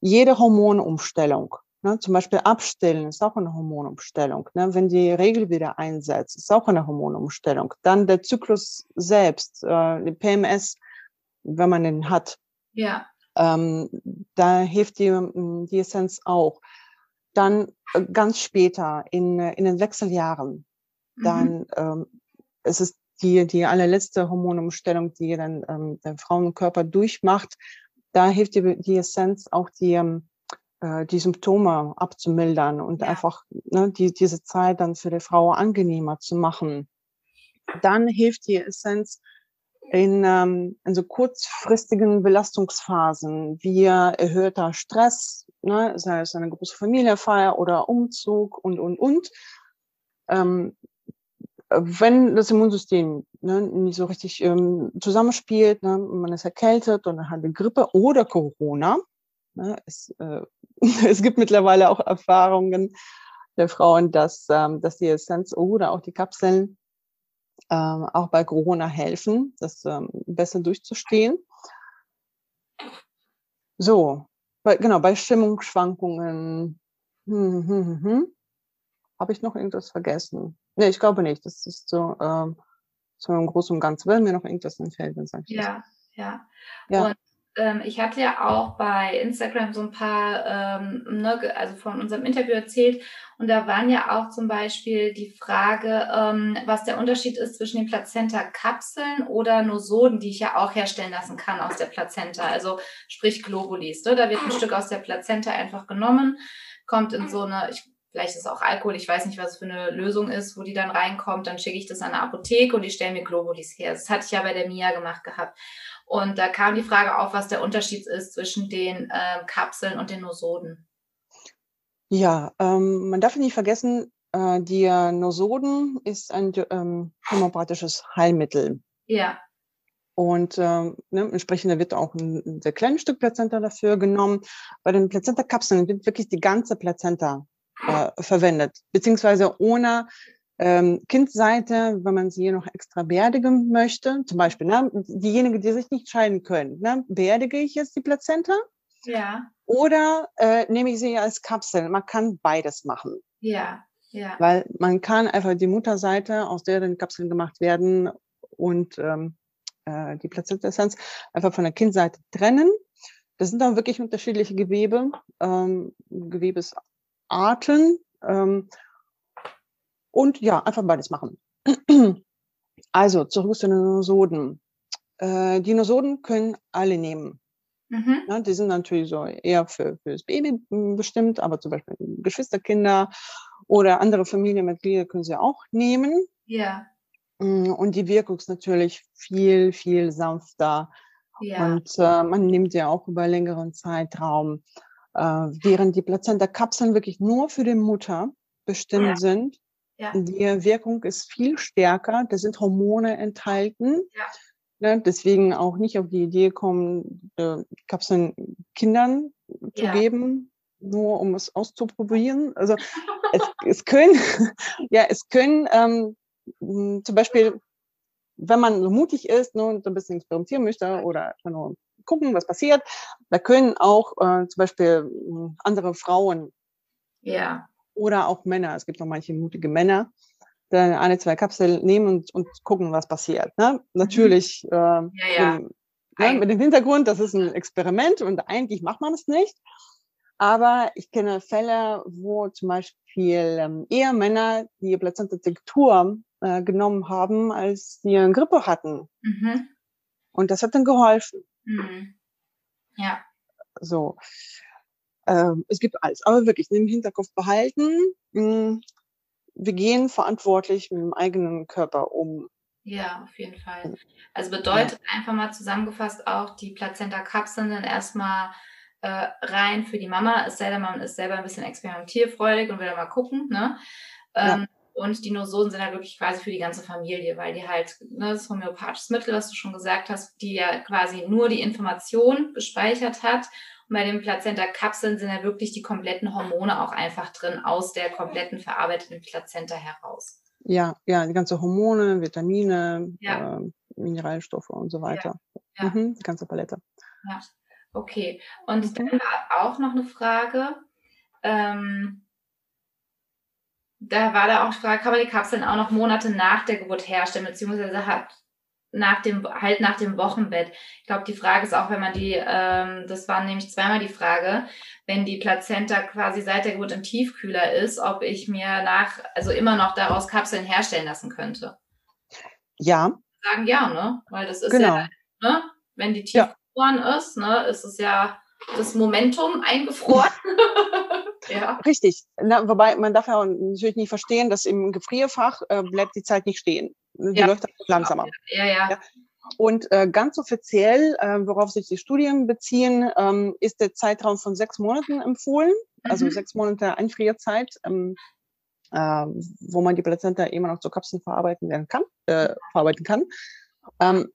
jede Hormonumstellung. Ne, zum Beispiel Abstillen ist auch eine Hormonumstellung. Ne? Wenn die Regel wieder einsetzt, ist auch eine Hormonumstellung. Dann der Zyklus selbst, äh, die PMS, wenn man den hat. Ja. Ähm, da hilft die, die Essenz auch. Dann äh, ganz später in, in den Wechseljahren, dann mhm. ähm, es ist die, die allerletzte Hormonumstellung, die dann ähm, der Frauenkörper durchmacht, da hilft die, die Essenz auch die, ähm, äh, die Symptome abzumildern und ja. einfach ne, die, diese Zeit dann für die Frau angenehmer zu machen. Dann hilft die Essenz in, ähm, in so kurzfristigen Belastungsphasen wie erhöhter Stress, ne, sei es eine große Familienfeier oder Umzug und, und, und. Ähm, wenn das Immunsystem ne, nicht so richtig ähm, zusammenspielt, ne, man ist erkältet und hat eine Grippe oder Corona. Ne, es, äh, <laughs> es gibt mittlerweile auch Erfahrungen der Frauen, dass, ähm, dass die Essenz oder auch die Kapseln ähm, auch bei Corona helfen, das ähm, besser durchzustehen. So, bei, genau, bei Stimmungsschwankungen. Hm, hm, hm, hm. Habe ich noch irgendwas vergessen? Nee, ich glaube nicht. Das ist so, ähm, so im Großen und Ganzen. Wenn mir noch irgendwas entfällt, dann sage ich Ja, ja. ja. Und ähm, ich hatte ja auch bei Instagram so ein paar, ähm, ne, also von unserem Interview erzählt. Und da waren ja auch zum Beispiel die Frage, ähm, was der Unterschied ist zwischen den Plazenta-Kapseln oder Nosoden, die ich ja auch herstellen lassen kann aus der Plazenta. Also sprich Globulis. Ne? Da wird ein Stück aus der Plazenta einfach genommen, kommt in so eine, ich vielleicht ist auch Alkohol, ich weiß nicht, was es für eine Lösung ist, wo die dann reinkommt, dann schicke ich das an eine Apotheke und die stellen mir Globulis her. Das hatte ich ja bei der Mia gemacht gehabt. Und da kam die Frage auf, was der Unterschied ist zwischen den äh, Kapseln und den Nosoden. Ja, ähm, man darf nicht vergessen, äh, die Nosoden ist ein ähm, homöopathisches Heilmittel. Ja. Und ähm, ne, entsprechend wird auch ein, ein sehr kleines Stück Plazenta dafür genommen. Bei den Plazenta-Kapseln wird wirklich die ganze Plazenta äh, verwendet, beziehungsweise ohne ähm, Kindseite, wenn man sie noch extra beerdigen möchte, zum Beispiel, ne, diejenigen, die sich nicht scheiden können, ne, beerdige ich jetzt die Plazenta? Ja. Oder äh, nehme ich sie als Kapsel? Man kann beides machen. Ja, ja. Weil man kann einfach die Mutterseite, aus der dann Kapseln gemacht werden und ähm, äh, die Plazenta-Essenz einfach von der Kindseite trennen. Das sind dann wirklich unterschiedliche Gewebe. Ähm, Gewebes Arten. Ähm, und ja, einfach beides machen. <clears throat> Also, zurück zu den Nosoden. Äh, die Nosoden können alle nehmen. Mhm. Ja, die sind natürlich so eher für, für das Baby bestimmt, aber zum Beispiel Geschwisterkinder oder andere Familienmitglieder können sie auch nehmen. Ja. Mm, und die Wirkung ist natürlich viel, viel sanfter. Ja. Und äh, man nimmt ja auch über längeren Zeitraum, äh, während die Plazenta-Kapseln wirklich nur für die Mutter bestimmt ja. sind. Ja. Die Wirkung ist viel stärker, da sind Hormone enthalten. Ja. Ne, deswegen auch nicht auf die Idee kommen, äh, Kapseln Kindern zu geben, nur um es auszuprobieren. Also es, <laughs> es können, <laughs> ja, es können ähm, zum Beispiel, wenn man so mutig ist ne, und ein bisschen experimentieren möchte oder nur gucken, was passiert, da können auch äh, zum Beispiel andere Frauen ja. oder auch Männer, es gibt noch manche mutige Männer, dann eine, zwei Kapseln nehmen und, und gucken, was passiert. Ne? Natürlich mhm. äh, ja, ja. Im, ne, mit dem Hintergrund, das ist ein Experiment und eigentlich macht man es nicht. Aber ich kenne Fälle, wo zum Beispiel ähm, eher Männer die Plazenta-Tektur äh, genommen haben, als sie eine Grippe hatten. Mhm. Und das hat dann geholfen. Mhm. Ja. So. Ähm, es gibt alles, aber wirklich im Hinterkopf behalten. Hm, wir gehen verantwortlich mit dem eigenen Körper um. Ja, auf jeden Fall. Also bedeutet ja. einfach mal zusammengefasst auch, die Plazenta-Kapseln sind erstmal äh, rein für die Mama, es sei denn, man ist selber ein bisschen experimentierfreudig und will da mal gucken, ne? Ähm, ja. Und die Nosoden sind halt wirklich quasi für die ganze Familie, weil die halt, ne, das homöopathisches Mittel, was du schon gesagt hast, die ja quasi nur die Information gespeichert hat und bei den Plazenta-Kapseln sind ja wirklich die kompletten Hormone auch einfach drin aus der kompletten verarbeiteten Plazenta heraus. Ja, ja, die ganze Hormone, Vitamine, ja. äh, Mineralstoffe und so weiter. Ja. Mhm, die ganze Palette. Ja, okay. Und mhm. dann war auch noch eine Frage. Ähm, da war da auch die Frage, kann man die Kapseln auch noch Monate nach der Geburt herstellen, beziehungsweise hat nach dem, halt nach dem Wochenbett. Ich glaube, die Frage ist auch, wenn man die, ähm, das war nämlich zweimal die Frage, wenn die Plazenta quasi seit der Geburt im Tiefkühler ist, ob ich mir nach, also immer noch daraus Kapseln herstellen lassen könnte. Ja. Sagen ja, ne? Weil das ist genau. ja, ne? Wenn die tiefgefroren ja. ist, ne, ist es ja das Momentum eingefroren. <laughs> ja. Richtig. Na, wobei man darf ja natürlich nicht verstehen, dass im Gefrierfach äh, bleibt die Zeit nicht stehen. Die ja. läuft langsamer. Ja, ja. ja. Und äh, ganz offiziell, äh, worauf sich die Studien beziehen, ähm, ist der Zeitraum von sechs Monaten empfohlen, also mhm. also sechs Monate Einfrierzeit, ähm, äh, wo man die Plazenta immer noch zu Kapseln verarbeiten werden kann, äh, verarbeiten kann. Ähm,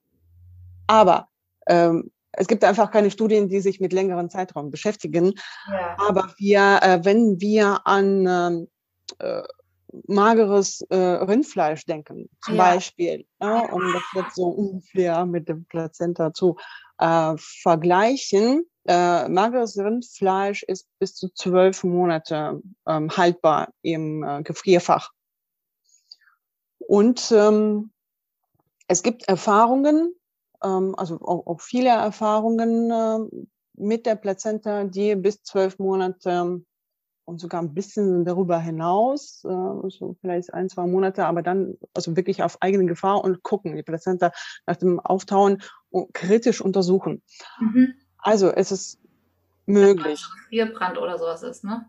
aber ähm, es gibt einfach keine Studien, die sich mit längeren Zeitraum beschäftigen. Ja. Aber wir, äh, wenn wir an ähm, äh, mageres äh, Rindfleisch denken, zum ja. Beispiel, ja, um das jetzt so ungefähr mit dem Plazenta zu äh, vergleichen. Äh, mageres Rindfleisch ist bis zu zwölf Monate ähm, haltbar im äh, Gefrierfach. Und ähm, es gibt Erfahrungen, also auch, viele Erfahrungen äh, mit der Plazenta, die bis zwölf Monate und sogar ein bisschen darüber hinaus, äh, so vielleicht ein, zwei Monate, aber dann also wirklich auf eigene Gefahr und gucken, die Plazenta nach dem Auftauen kritisch untersuchen. Mhm. Also es ist möglich. Gefrierbrand oder sowas ist, ne?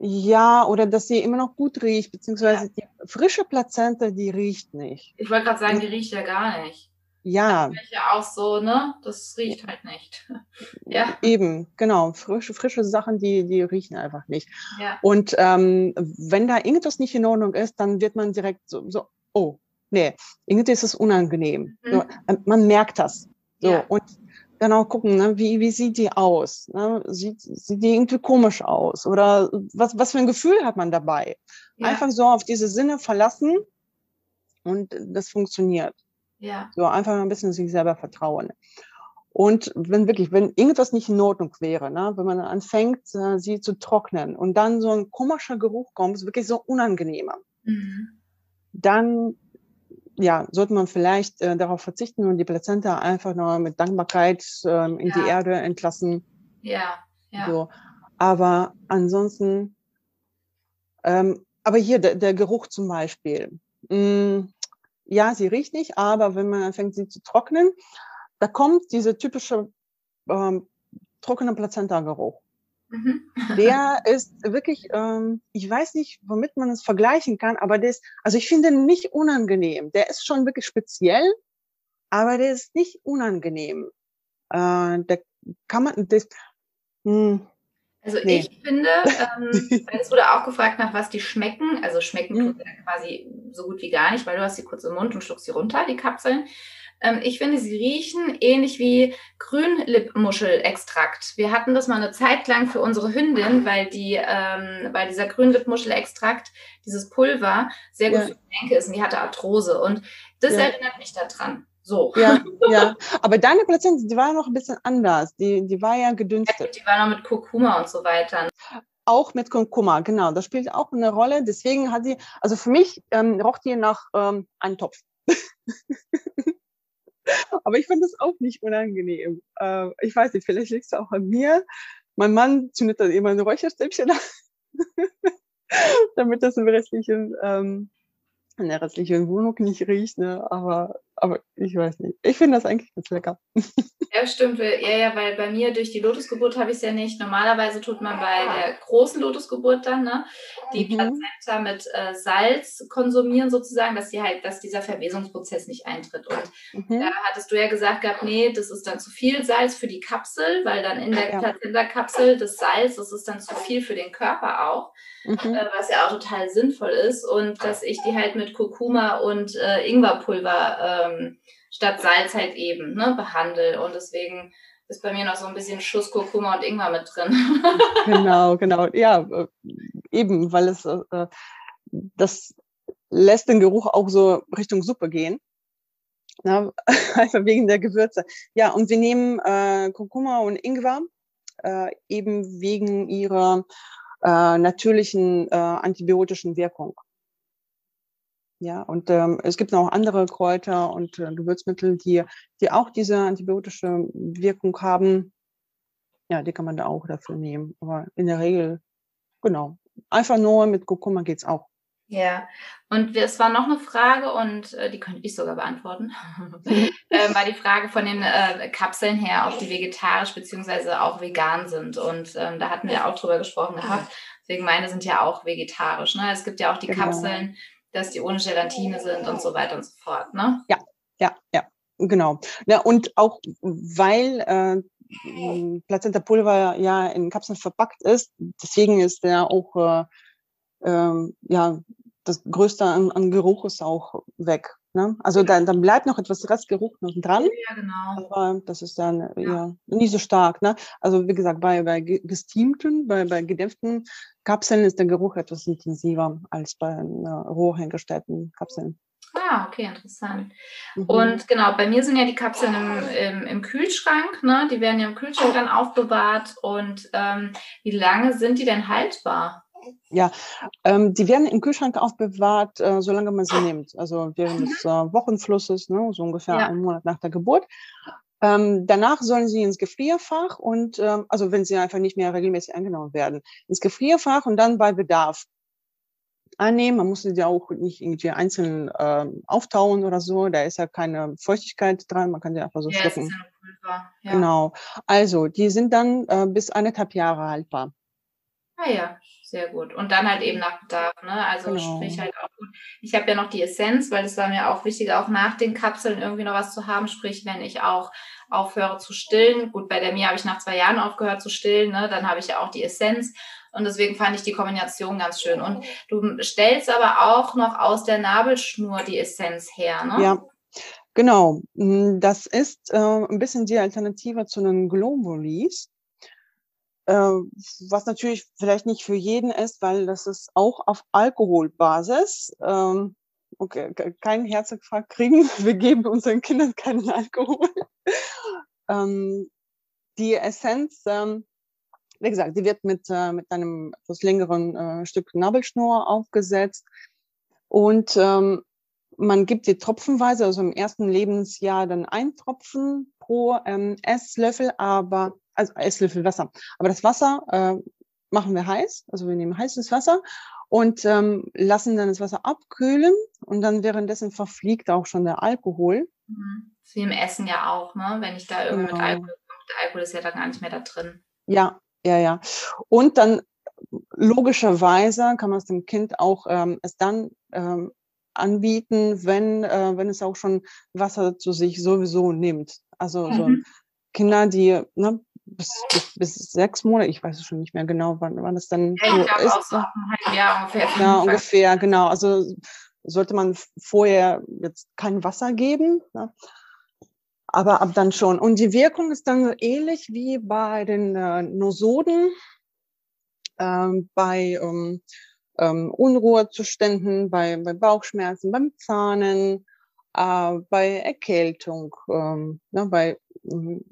Ja, oder dass sie immer noch gut riecht, beziehungsweise ja. die frische Plazenta, die riecht nicht. Ich wollte gerade sagen, die riecht ja gar nicht. Ja. Das ja auch so, ne? Das riecht halt nicht. <laughs> ja. Eben, genau. Frische, frische Sachen, die, die riechen einfach nicht. Ja. Und ähm, wenn da irgendwas nicht in Ordnung ist, dann wird man direkt so, so oh, nee, irgendwie ist es unangenehm. Mhm. So, ähm, man merkt das. So, ja. und dann auch gucken, ne, wie, wie sieht die aus? Ne? Sieht, sieht die irgendwie komisch aus? Oder was, was für ein Gefühl hat man dabei? Ja. Einfach so auf diese Sinne verlassen und das funktioniert. Ja. So einfach ein bisschen sich selber vertrauen. Und wenn wirklich, wenn irgendwas nicht in Ordnung wäre, ne, wenn man anfängt, äh, sie zu trocknen und dann so ein komischer Geruch kommt, ist wirklich so unangenehmer, mhm. dann ja, sollte man vielleicht äh, darauf verzichten und die Plazenta einfach nur mit Dankbarkeit äh, in ja. die Erde entlassen. Ja, ja. So. Aber ansonsten, ähm, aber hier der, der Geruch zum Beispiel. Mh, mm, ja, sie riecht nicht, aber wenn man anfängt, sie zu trocknen, da kommt dieser typische ähm, trockene Plazenta-Geruch. Mhm. <laughs> Der ist wirklich, ähm, ich weiß nicht, womit man es vergleichen kann, aber der ist, also ich finde ihn nicht unangenehm. Der ist schon wirklich speziell, aber der ist nicht unangenehm. Äh, der kann man, das, hm, also nee. ich finde, ähm, <laughs> es wurde auch gefragt nach was die schmecken. Also schmecken mhm. tut quasi so gut wie gar nicht, weil du hast sie kurz im Mund und schluckst sie runter, die Kapseln. Ähm, ich finde, sie riechen ähnlich wie Grünlippmuschelextrakt. Wir hatten das mal eine Zeit lang für unsere Hündin, weil die, ähm, weil dieser Grünlippmuschelextrakt, dieses Pulver, sehr gut ja. für die Denke ist und die hatte Arthrose. Und das ja. erinnert mich daran. So. Ja, <laughs> ja. Aber deine Plazenta, die war noch ein bisschen anders. Die, die war ja gedünstet. die war noch mit Kurkuma und so weiter. Auch mit Kurkuma, genau. Das spielt auch eine Rolle. Deswegen hat sie, also für mich ähm, roch die nach ähm, einem Topf. <laughs> Aber ich fand das auch nicht unangenehm. Äh, ich weiß nicht, vielleicht liegt es auch an mir. Mein Mann zündet dann immer ein Räucherstäbchen an, <laughs> damit das im restlichen ähm, in der restlichen Wohnung nicht riecht, ne? aber, aber ich weiß nicht. Ich finde das eigentlich ganz lecker. <laughs> Ja, stimmt. Ja, ja, weil bei mir durch die Lotusgeburt habe ich es ja nicht. Normalerweise tut man bei der großen Lotusgeburt dann ne, die mhm. Plazenta mit äh, Salz konsumieren sozusagen, dass die halt, dass dieser Verwesungsprozess nicht eintritt. Und mhm. da hattest du ja gesagt gehabt, nee, das ist dann zu viel Salz für die Kapsel, weil dann in der ja. Plazenta-Kapsel das Salz, das ist dann zu viel für den Körper auch, mhm. äh, was ja auch total sinnvoll ist. Und dass ich die halt mit Kurkuma und äh, Ingwerpulver ähm, statt Salz halt eben ne, behandle. Und deswegen ist bei mir noch so ein bisschen Schuss Kurkuma und Ingwer mit drin. <laughs> genau, genau. Ja, äh, eben, weil es äh, das lässt den Geruch auch so Richtung Suppe gehen. Ja, <laughs> einfach wegen der Gewürze. Ja, und wir nehmen äh, Kurkuma und Ingwer äh, eben wegen ihrer äh, natürlichen äh, antibiotischen Wirkung. Ja, und ähm, es gibt noch andere Kräuter und äh, Gewürzmittel, die, die auch diese antibiotische Wirkung haben. Ja, die kann man da auch dafür nehmen. Aber in der Regel, genau. Einfach nur mit Kurkuma geht's auch. Ja, und es war noch eine Frage und äh, die könnte ich sogar beantworten. <laughs> äh, war die Frage von den äh, Kapseln her, ob die vegetarisch beziehungsweise auch vegan sind. Und ähm, da hatten wir auch drüber gesprochen gehabt. Deswegen meine sind ja auch vegetarisch. Ne? Es gibt ja auch die genau. Dass die ohne Gelatine sind und so weiter und so fort, ne? Ja, ja, ja, genau. Ja, und auch weil äh, Plazenta-Pulver ja in Kapseln verpackt ist, deswegen ist der auch äh, äh, ja das Größte an, an Geruch ist auch weg. Ne? Also dann, dann bleibt noch etwas Restgeruch noch dran. Ja, genau. Aber das ist dann ja. ja nicht so stark. Ne? Also wie gesagt, bei, bei gesteamten, bei, bei gedämpften Kapseln ist der Geruch etwas intensiver als bei äh, roh hergestellten Kapseln. Ah, okay, interessant. Mhm. Und genau, bei mir sind ja die Kapseln im, im, im, Kühlschrank, ne? Die werden ja im Kühlschrank dann aufbewahrt. Und ähm, wie lange sind die denn haltbar? Ja, ähm, die werden im Kühlschrank aufbewahrt, äh, solange man sie nimmt. Also während des äh, Wochenflusses, ne, so ungefähr ja. einen Monat nach der Geburt. Ähm, danach sollen sie ins Gefrierfach und, ähm, also wenn sie einfach nicht mehr regelmäßig eingenommen werden, ins Gefrierfach und dann bei Bedarf annehmen. Man muss sie ja auch nicht irgendwie einzeln ähm, auftauen oder so. Da ist ja keine Feuchtigkeit dran. Man kann sie einfach so ja, schlucken. Ja. Genau. Also, die sind dann äh, bis eineinhalb Jahre haltbar. Ah ja, sehr gut. Und dann halt eben nach Bedarf, ne? Also genau. sprich halt auch gut. Ich habe ja noch die Essenz, weil es war mir auch wichtig, auch nach den Kapseln irgendwie noch was zu haben. Sprich, wenn ich auch aufhöre zu stillen. Gut, bei der Mia habe ich nach zwei Jahren aufgehört zu stillen, ne? Dann habe ich ja auch die Essenz. Und deswegen fand ich die Kombination ganz schön. Und du stellst aber auch noch aus der Nabelschnur die Essenz her, ne? Ja. Genau, hm, das ist äh, ein bisschen die Alternative zu den Globulis. Äh, was natürlich vielleicht nicht für jeden ist, weil das ist auch auf Alkoholbasis. Ähm, okay, kein Herzinfarkt kriegen. <laughs> Wir geben unseren Kindern keinen Alkohol. <laughs> ähm, die Essenz, ähm, wie gesagt, die wird mit, äh, mit einem etwas längeren äh, Stück Nabelschnur aufgesetzt. Und ähm, man gibt die tropfenweise, also im ersten Lebensjahr dann ein Tropfen pro ähm, Esslöffel, aber also Esslöffel Wasser. Aber das Wasser äh, machen wir heiß, also wir nehmen heißes Wasser und ähm, lassen dann das Wasser abkühlen und dann währenddessen verfliegt auch schon der Alkohol. Mhm. Wie im Essen ja auch, ne? Wenn ich da irgendwie genau. mit Alkohol, der Alkohol ist ja da gar nicht mehr da drin. Ja, ja, ja. Und dann logischerweise kann man es dem Kind auch ähm, es dann ähm, anbieten, wenn, äh, wenn es auch schon Wasser zu sich sowieso nimmt. Also mhm. so Kinder, die ne, bis, bis, bis, sechs Monate, ich weiß es schon nicht mehr genau, wann, wann es dann ja, so ist. Auch so ein Jahr ungefähr. Ja, ungefähr, genau. Also sollte man vorher jetzt kein Wasser geben. Ne? Aber ab dann schon. Und die Wirkung ist dann ähnlich wie bei den äh, Nosoden, ähm, bei ähm, ähm, Unruhezuständen, bei, bei Bauchschmerzen, beim Zahnen, äh, bei Erkältung, ähm, ne, bei ähm,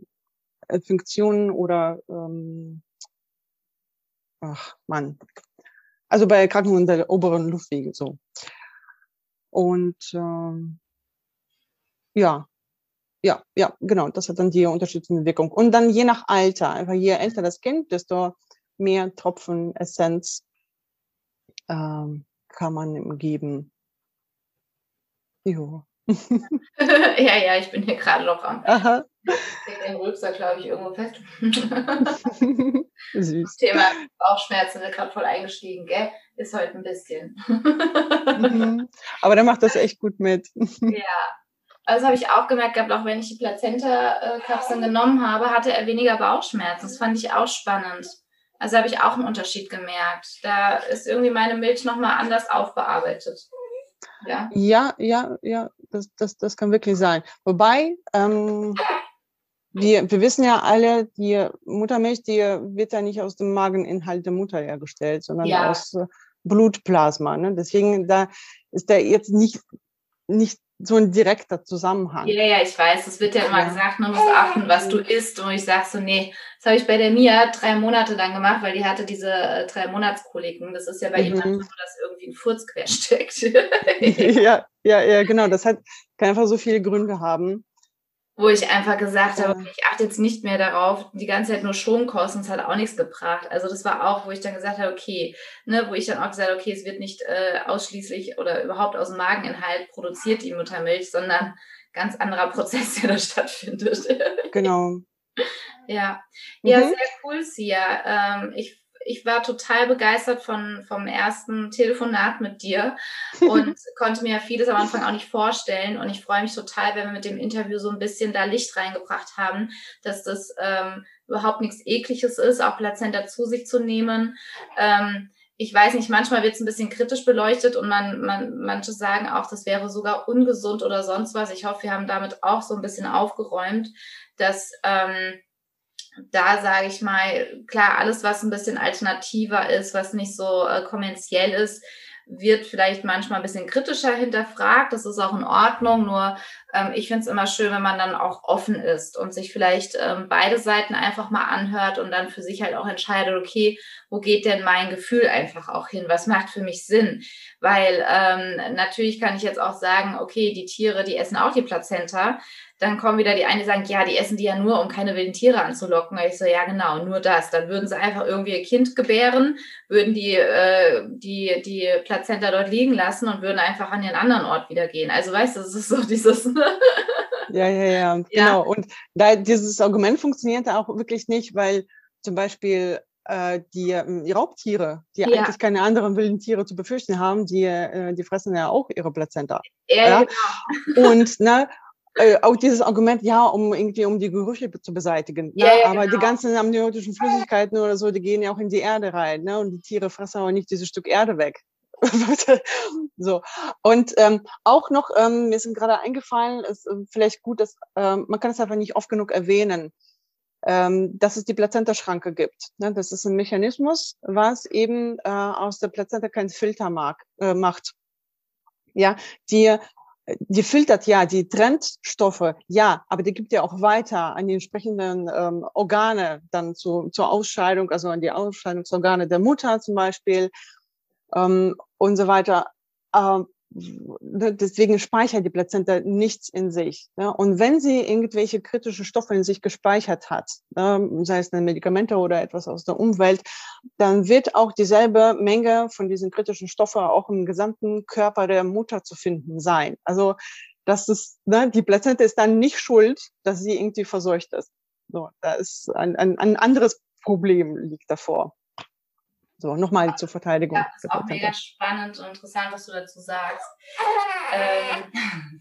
Infektionen oder ähm, ach Mann, also bei Erkrankungen der oberen Luftwege so. Und ähm, ja, ja, ja, genau, das hat dann die unterstützende Wirkung. Und dann je nach Alter, einfach je älter das Kind, desto mehr Tropfen Essenz ähm, kann man ihm geben. Jo. <laughs> <laughs> ja, ja, ich bin hier gerade noch am. Aha. Den Rucksack, glaube ich, irgendwo fest. <laughs> Süß. Thema Bauchschmerzen wird gerade voll eingestiegen, gell? Ist heute ein bisschen. mhm. Aber der macht das echt gut mit. ja. Also habe ich auch gemerkt gehabt, auch wenn ich die Plazenta-Kapseln genommen habe, hatte er weniger Bauchschmerzen. Das fand ich auch spannend. Also habe ich auch einen Unterschied gemerkt. Da ist irgendwie meine Milch nochmal anders aufbearbeitet. Ja, ja, ja, ja das, das, das kann wirklich sein. Wobei, ähm, wir, wir wissen ja alle, die Muttermilch, die wird ja nicht aus dem Mageninhalt der Mutter hergestellt, sondern ja. aus äh, Blutplasma. Ne? Deswegen, da ist der jetzt nicht, nicht so ein direkter Zusammenhang. Ja, ja, ich weiß. Es wird ja immer ja. gesagt, man muss achten, was du isst. Und ich sage so, nee, das habe ich bei der Mia drei Monate dann gemacht, weil die hatte diese äh, drei Monatskoliken. Das ist ja bei mhm. ihm so, dass irgendwie ein Furz quer steckt. <laughs> <laughs> ja, ja, ja, genau. Das hat, kann einfach so viele Gründe haben wo ich einfach gesagt habe, ich achte jetzt nicht mehr darauf, die ganze Zeit nur Stromkosten, es hat auch nichts gebracht. Also das war auch, wo ich dann gesagt habe, okay, ne, wo ich dann auch gesagt habe, okay, es wird nicht äh, ausschließlich oder überhaupt aus dem Mageninhalt produziert die Muttermilch, sondern ganz anderer Prozess, <laughs> der da stattfindet. Genau. <laughs> ja, ja, mhm. sehr cool, Sia. Ähm, ich ich war total begeistert von, vom ersten Telefonat mit dir <laughs> und konnte mir vieles am Anfang auch nicht vorstellen. Und ich freue mich total, wenn wir mit dem Interview so ein bisschen da Licht reingebracht haben, dass das ähm, überhaupt nichts Ekliges ist, auch Plazenta zu sich zu nehmen. Ähm, ich weiß nicht, manchmal wird es ein bisschen kritisch beleuchtet und man, man, manche sagen auch, das wäre sogar ungesund oder sonst was. Ich hoffe, wir haben damit auch so ein bisschen aufgeräumt, dass ähm, da sage ich mal, klar, alles, was ein bisschen alternativer ist, was nicht so äh, kommerziell ist, wird vielleicht manchmal ein bisschen kritischer hinterfragt. Das ist auch in Ordnung. Nur ähm, ich finde es immer schön, wenn man dann auch offen ist und sich vielleicht ähm, beide Seiten einfach mal anhört und dann für sich halt auch entscheidet, okay, wo geht denn mein Gefühl einfach auch hin? Was macht für mich Sinn? Weil ähm, natürlich kann ich jetzt auch sagen, okay, die Tiere, die essen auch die Plazenta dann kommen wieder die einen, die sagen, ja, die essen die ja nur, um keine wilden Tiere anzulocken. Und ich so, ja, genau, nur das. Dann würden sie einfach irgendwie ihr Kind gebären, würden die, äh, die, die Plazenta dort liegen lassen und würden einfach an ihren anderen Ort wieder gehen. Also weißt du, das ist so dieses. <laughs> ja, ja, ja, <laughs> genau. Ja. Und da, dieses Argument funktioniert auch wirklich nicht, weil zum Beispiel äh, die äh, Raubtiere, die ja. eigentlich keine anderen wilden Tiere zu befürchten haben, die, äh, die fressen ja auch ihre Plazenta. Ja, ja? Genau. <laughs> Und, ne, äh, auch dieses Argument, ja, um irgendwie um die Gerüche zu beseitigen. Ja, ne? ja, aber genau. die ganzen amniotischen Flüssigkeiten oder so, die gehen ja auch in die Erde rein, ne? Und die Tiere fressen aber nicht dieses Stück Erde weg. <laughs> so und ähm, auch noch ähm, mir ist gerade eingefallen, ist äh, vielleicht gut, dass ähm, man kann es einfach nicht oft genug erwähnen, ähm, dass es die Plazenta-Schranke gibt. Ne? Das ist ein Mechanismus, was eben äh, aus der Plazenta keinen Filter mag, äh, macht. Ja, die die filtert ja, die trennt Stoffe, ja, aber die gibt ja auch weiter an die entsprechenden ähm, Organe dann zu, zur Ausscheidung, also an die Ausscheidungsorgane der Mutter zum Beispiel ähm, und so weiter. Ähm, ne, deswegen speichert die Plazenta nichts in sich. Ja. Und wenn sie irgendwelche kritischen Stoffe in sich gespeichert hat, ähm, sei es ein Medikamente oder etwas aus der Umwelt, dann wird auch dieselbe Menge von diesen kritischen Stoffen auch im gesamten Körper der Mutter zu finden sein. Also das ist, ne, die Plazenta ist dann nicht schuld, dass sie irgendwie verseucht ist. So, da ist ein, ein, ein anderes Problem liegt davor. So, nochmal zur Verteidigung. Ja, das ist auch mega spannend und interessant, was du dazu sagst. Ähm, <laughs>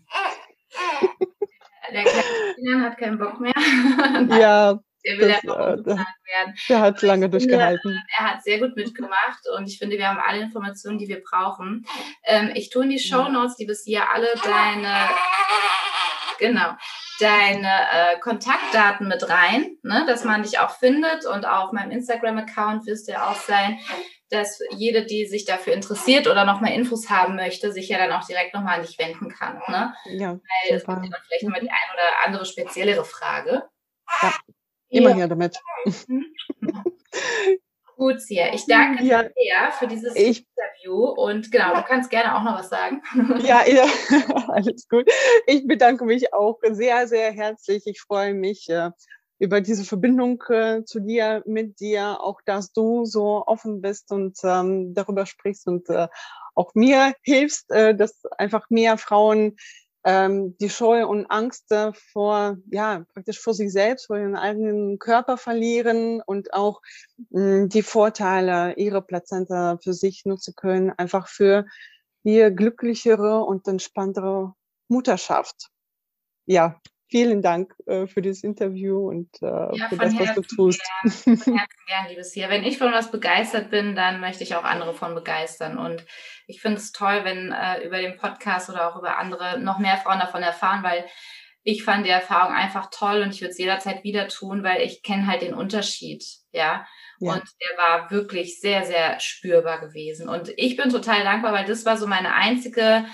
der kleine hat keinen Bock mehr. <laughs> ja, der will das, einfach äh, werden. Der hat Aber lange durchgehalten. Finde, er hat sehr gut mitgemacht und ich finde, wir haben alle Informationen, die wir brauchen. Ähm, ich tue in die Show Notes, die bis hier alle deine, <laughs> genau, deine äh, Kontaktdaten mit rein, ne, dass man dich auch findet und auf meinem Instagram-Account wirst du ja auch sein, dass jede, die sich dafür interessiert oder nochmal Infos haben möchte, sich ja dann auch direkt nochmal an dich wenden kann. Ne? Ja, Weil super. es gibt ja vielleicht nochmal die ein oder andere speziellere Frage. Ja, immer ja. hier damit. <laughs> Gut, Sia. Ich danke ja. dir sehr für dieses ich, Interview und genau, du kannst gerne auch noch was sagen. Ja, ja, <laughs> alles gut. Ich bedanke mich auch sehr, sehr herzlich. Ich freue mich äh, über diese Verbindung äh, zu dir, mit dir, auch dass du so offen bist und ähm, darüber sprichst und äh, auch mir hilfst, äh, dass einfach mehr Frauen ähm, die Scheu und Angst vor, ja, praktisch vor sich selbst, vor ihren eigenen Körper verlieren und auch mh, hm, die Vorteile ihrer Plazenta für sich nutzen können, einfach für ihr glücklichere und entspanntere Mutterschaft. Ja, vielen Dank äh, für dieses Interview und äh, ja, für das, was du tust. Gern, von <laughs> Herzen gern, liebes hier. Wenn ich von was begeistert bin, dann möchte ich auch andere von begeistern. Und ich finde es toll, wenn äh, über den Podcast oder auch über andere noch mehr Frauen davon erfahren, weil ich fand die Erfahrung einfach toll und ich würde es jederzeit wieder tun, weil ich kenne halt den Unterschied, ja? ja. Und der war wirklich sehr, sehr spürbar gewesen. Und ich bin total dankbar, weil das war so meine einzige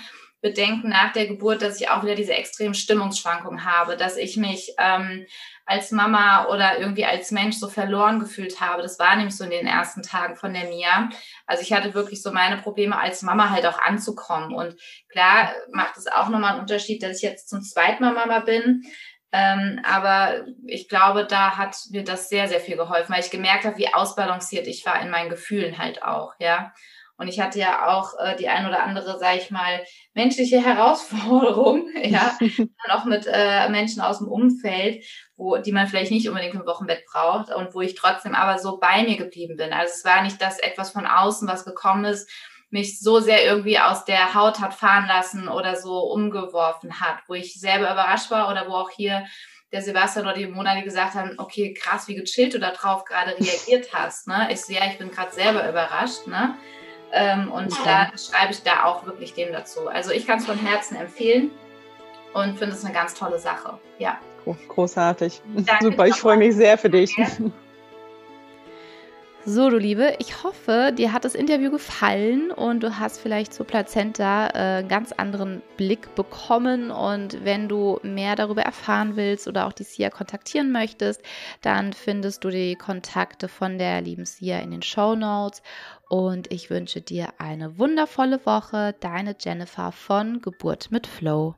Bedenken nach der Geburt, dass ich auch wieder diese extremen Stimmungsschwankungen habe, dass ich mich ähm, als Mama oder irgendwie als Mensch so verloren gefühlt habe. Das war nämlich so in den ersten Tagen von der Mia. Also ich hatte wirklich so meine Probleme als Mama halt auch anzukommen. Und klar macht es auch nochmal einen Unterschied, dass ich jetzt zum zweiten Mal Mama bin. Ähm, aber ich glaube, da hat mir das sehr, sehr viel geholfen, weil ich gemerkt habe, wie ausbalanciert ich war in meinen Gefühlen halt auch, ja. Und ich hatte ja auch äh, die ein oder andere, sage ich mal, menschliche <laughs> Herausforderung, ja, <laughs> auch mit äh, Menschen aus dem Umfeld, wo, die man vielleicht nicht unbedingt im Wochenbett braucht und wo ich trotzdem aber so bei mir geblieben bin. Also es war nicht das etwas von außen, was gekommen ist, mich so sehr irgendwie aus der Haut hat fahren lassen oder so umgeworfen hat, wo ich selber überrascht war oder wo auch hier der Sebastian oder die Mona, die gesagt haben, okay, krass, wie gechillt du da drauf gerade reagiert <laughs> hast. Ne? Ich sehe, ja, ich bin gerade selber überrascht. Ne? Ähm, und ja. da schreibe ich da auch wirklich dem dazu. Also ich kann es von Herzen empfehlen und finde es eine ganz tolle Sache. Ja. Großartig. Danke Super, ich freue mich sehr für dich. So, du Liebe, ich hoffe, dir hat das Interview gefallen und du hast vielleicht zur Plazenta äh, einen ganz anderen Blick bekommen. Und wenn du mehr darüber erfahren willst oder auch die Sia kontaktieren möchtest, dann findest du die Kontakte von der lieben Sia in den Show Notes. Und ich wünsche dir eine wundervolle Woche. Deine Jennifer von Geburt mit Flow.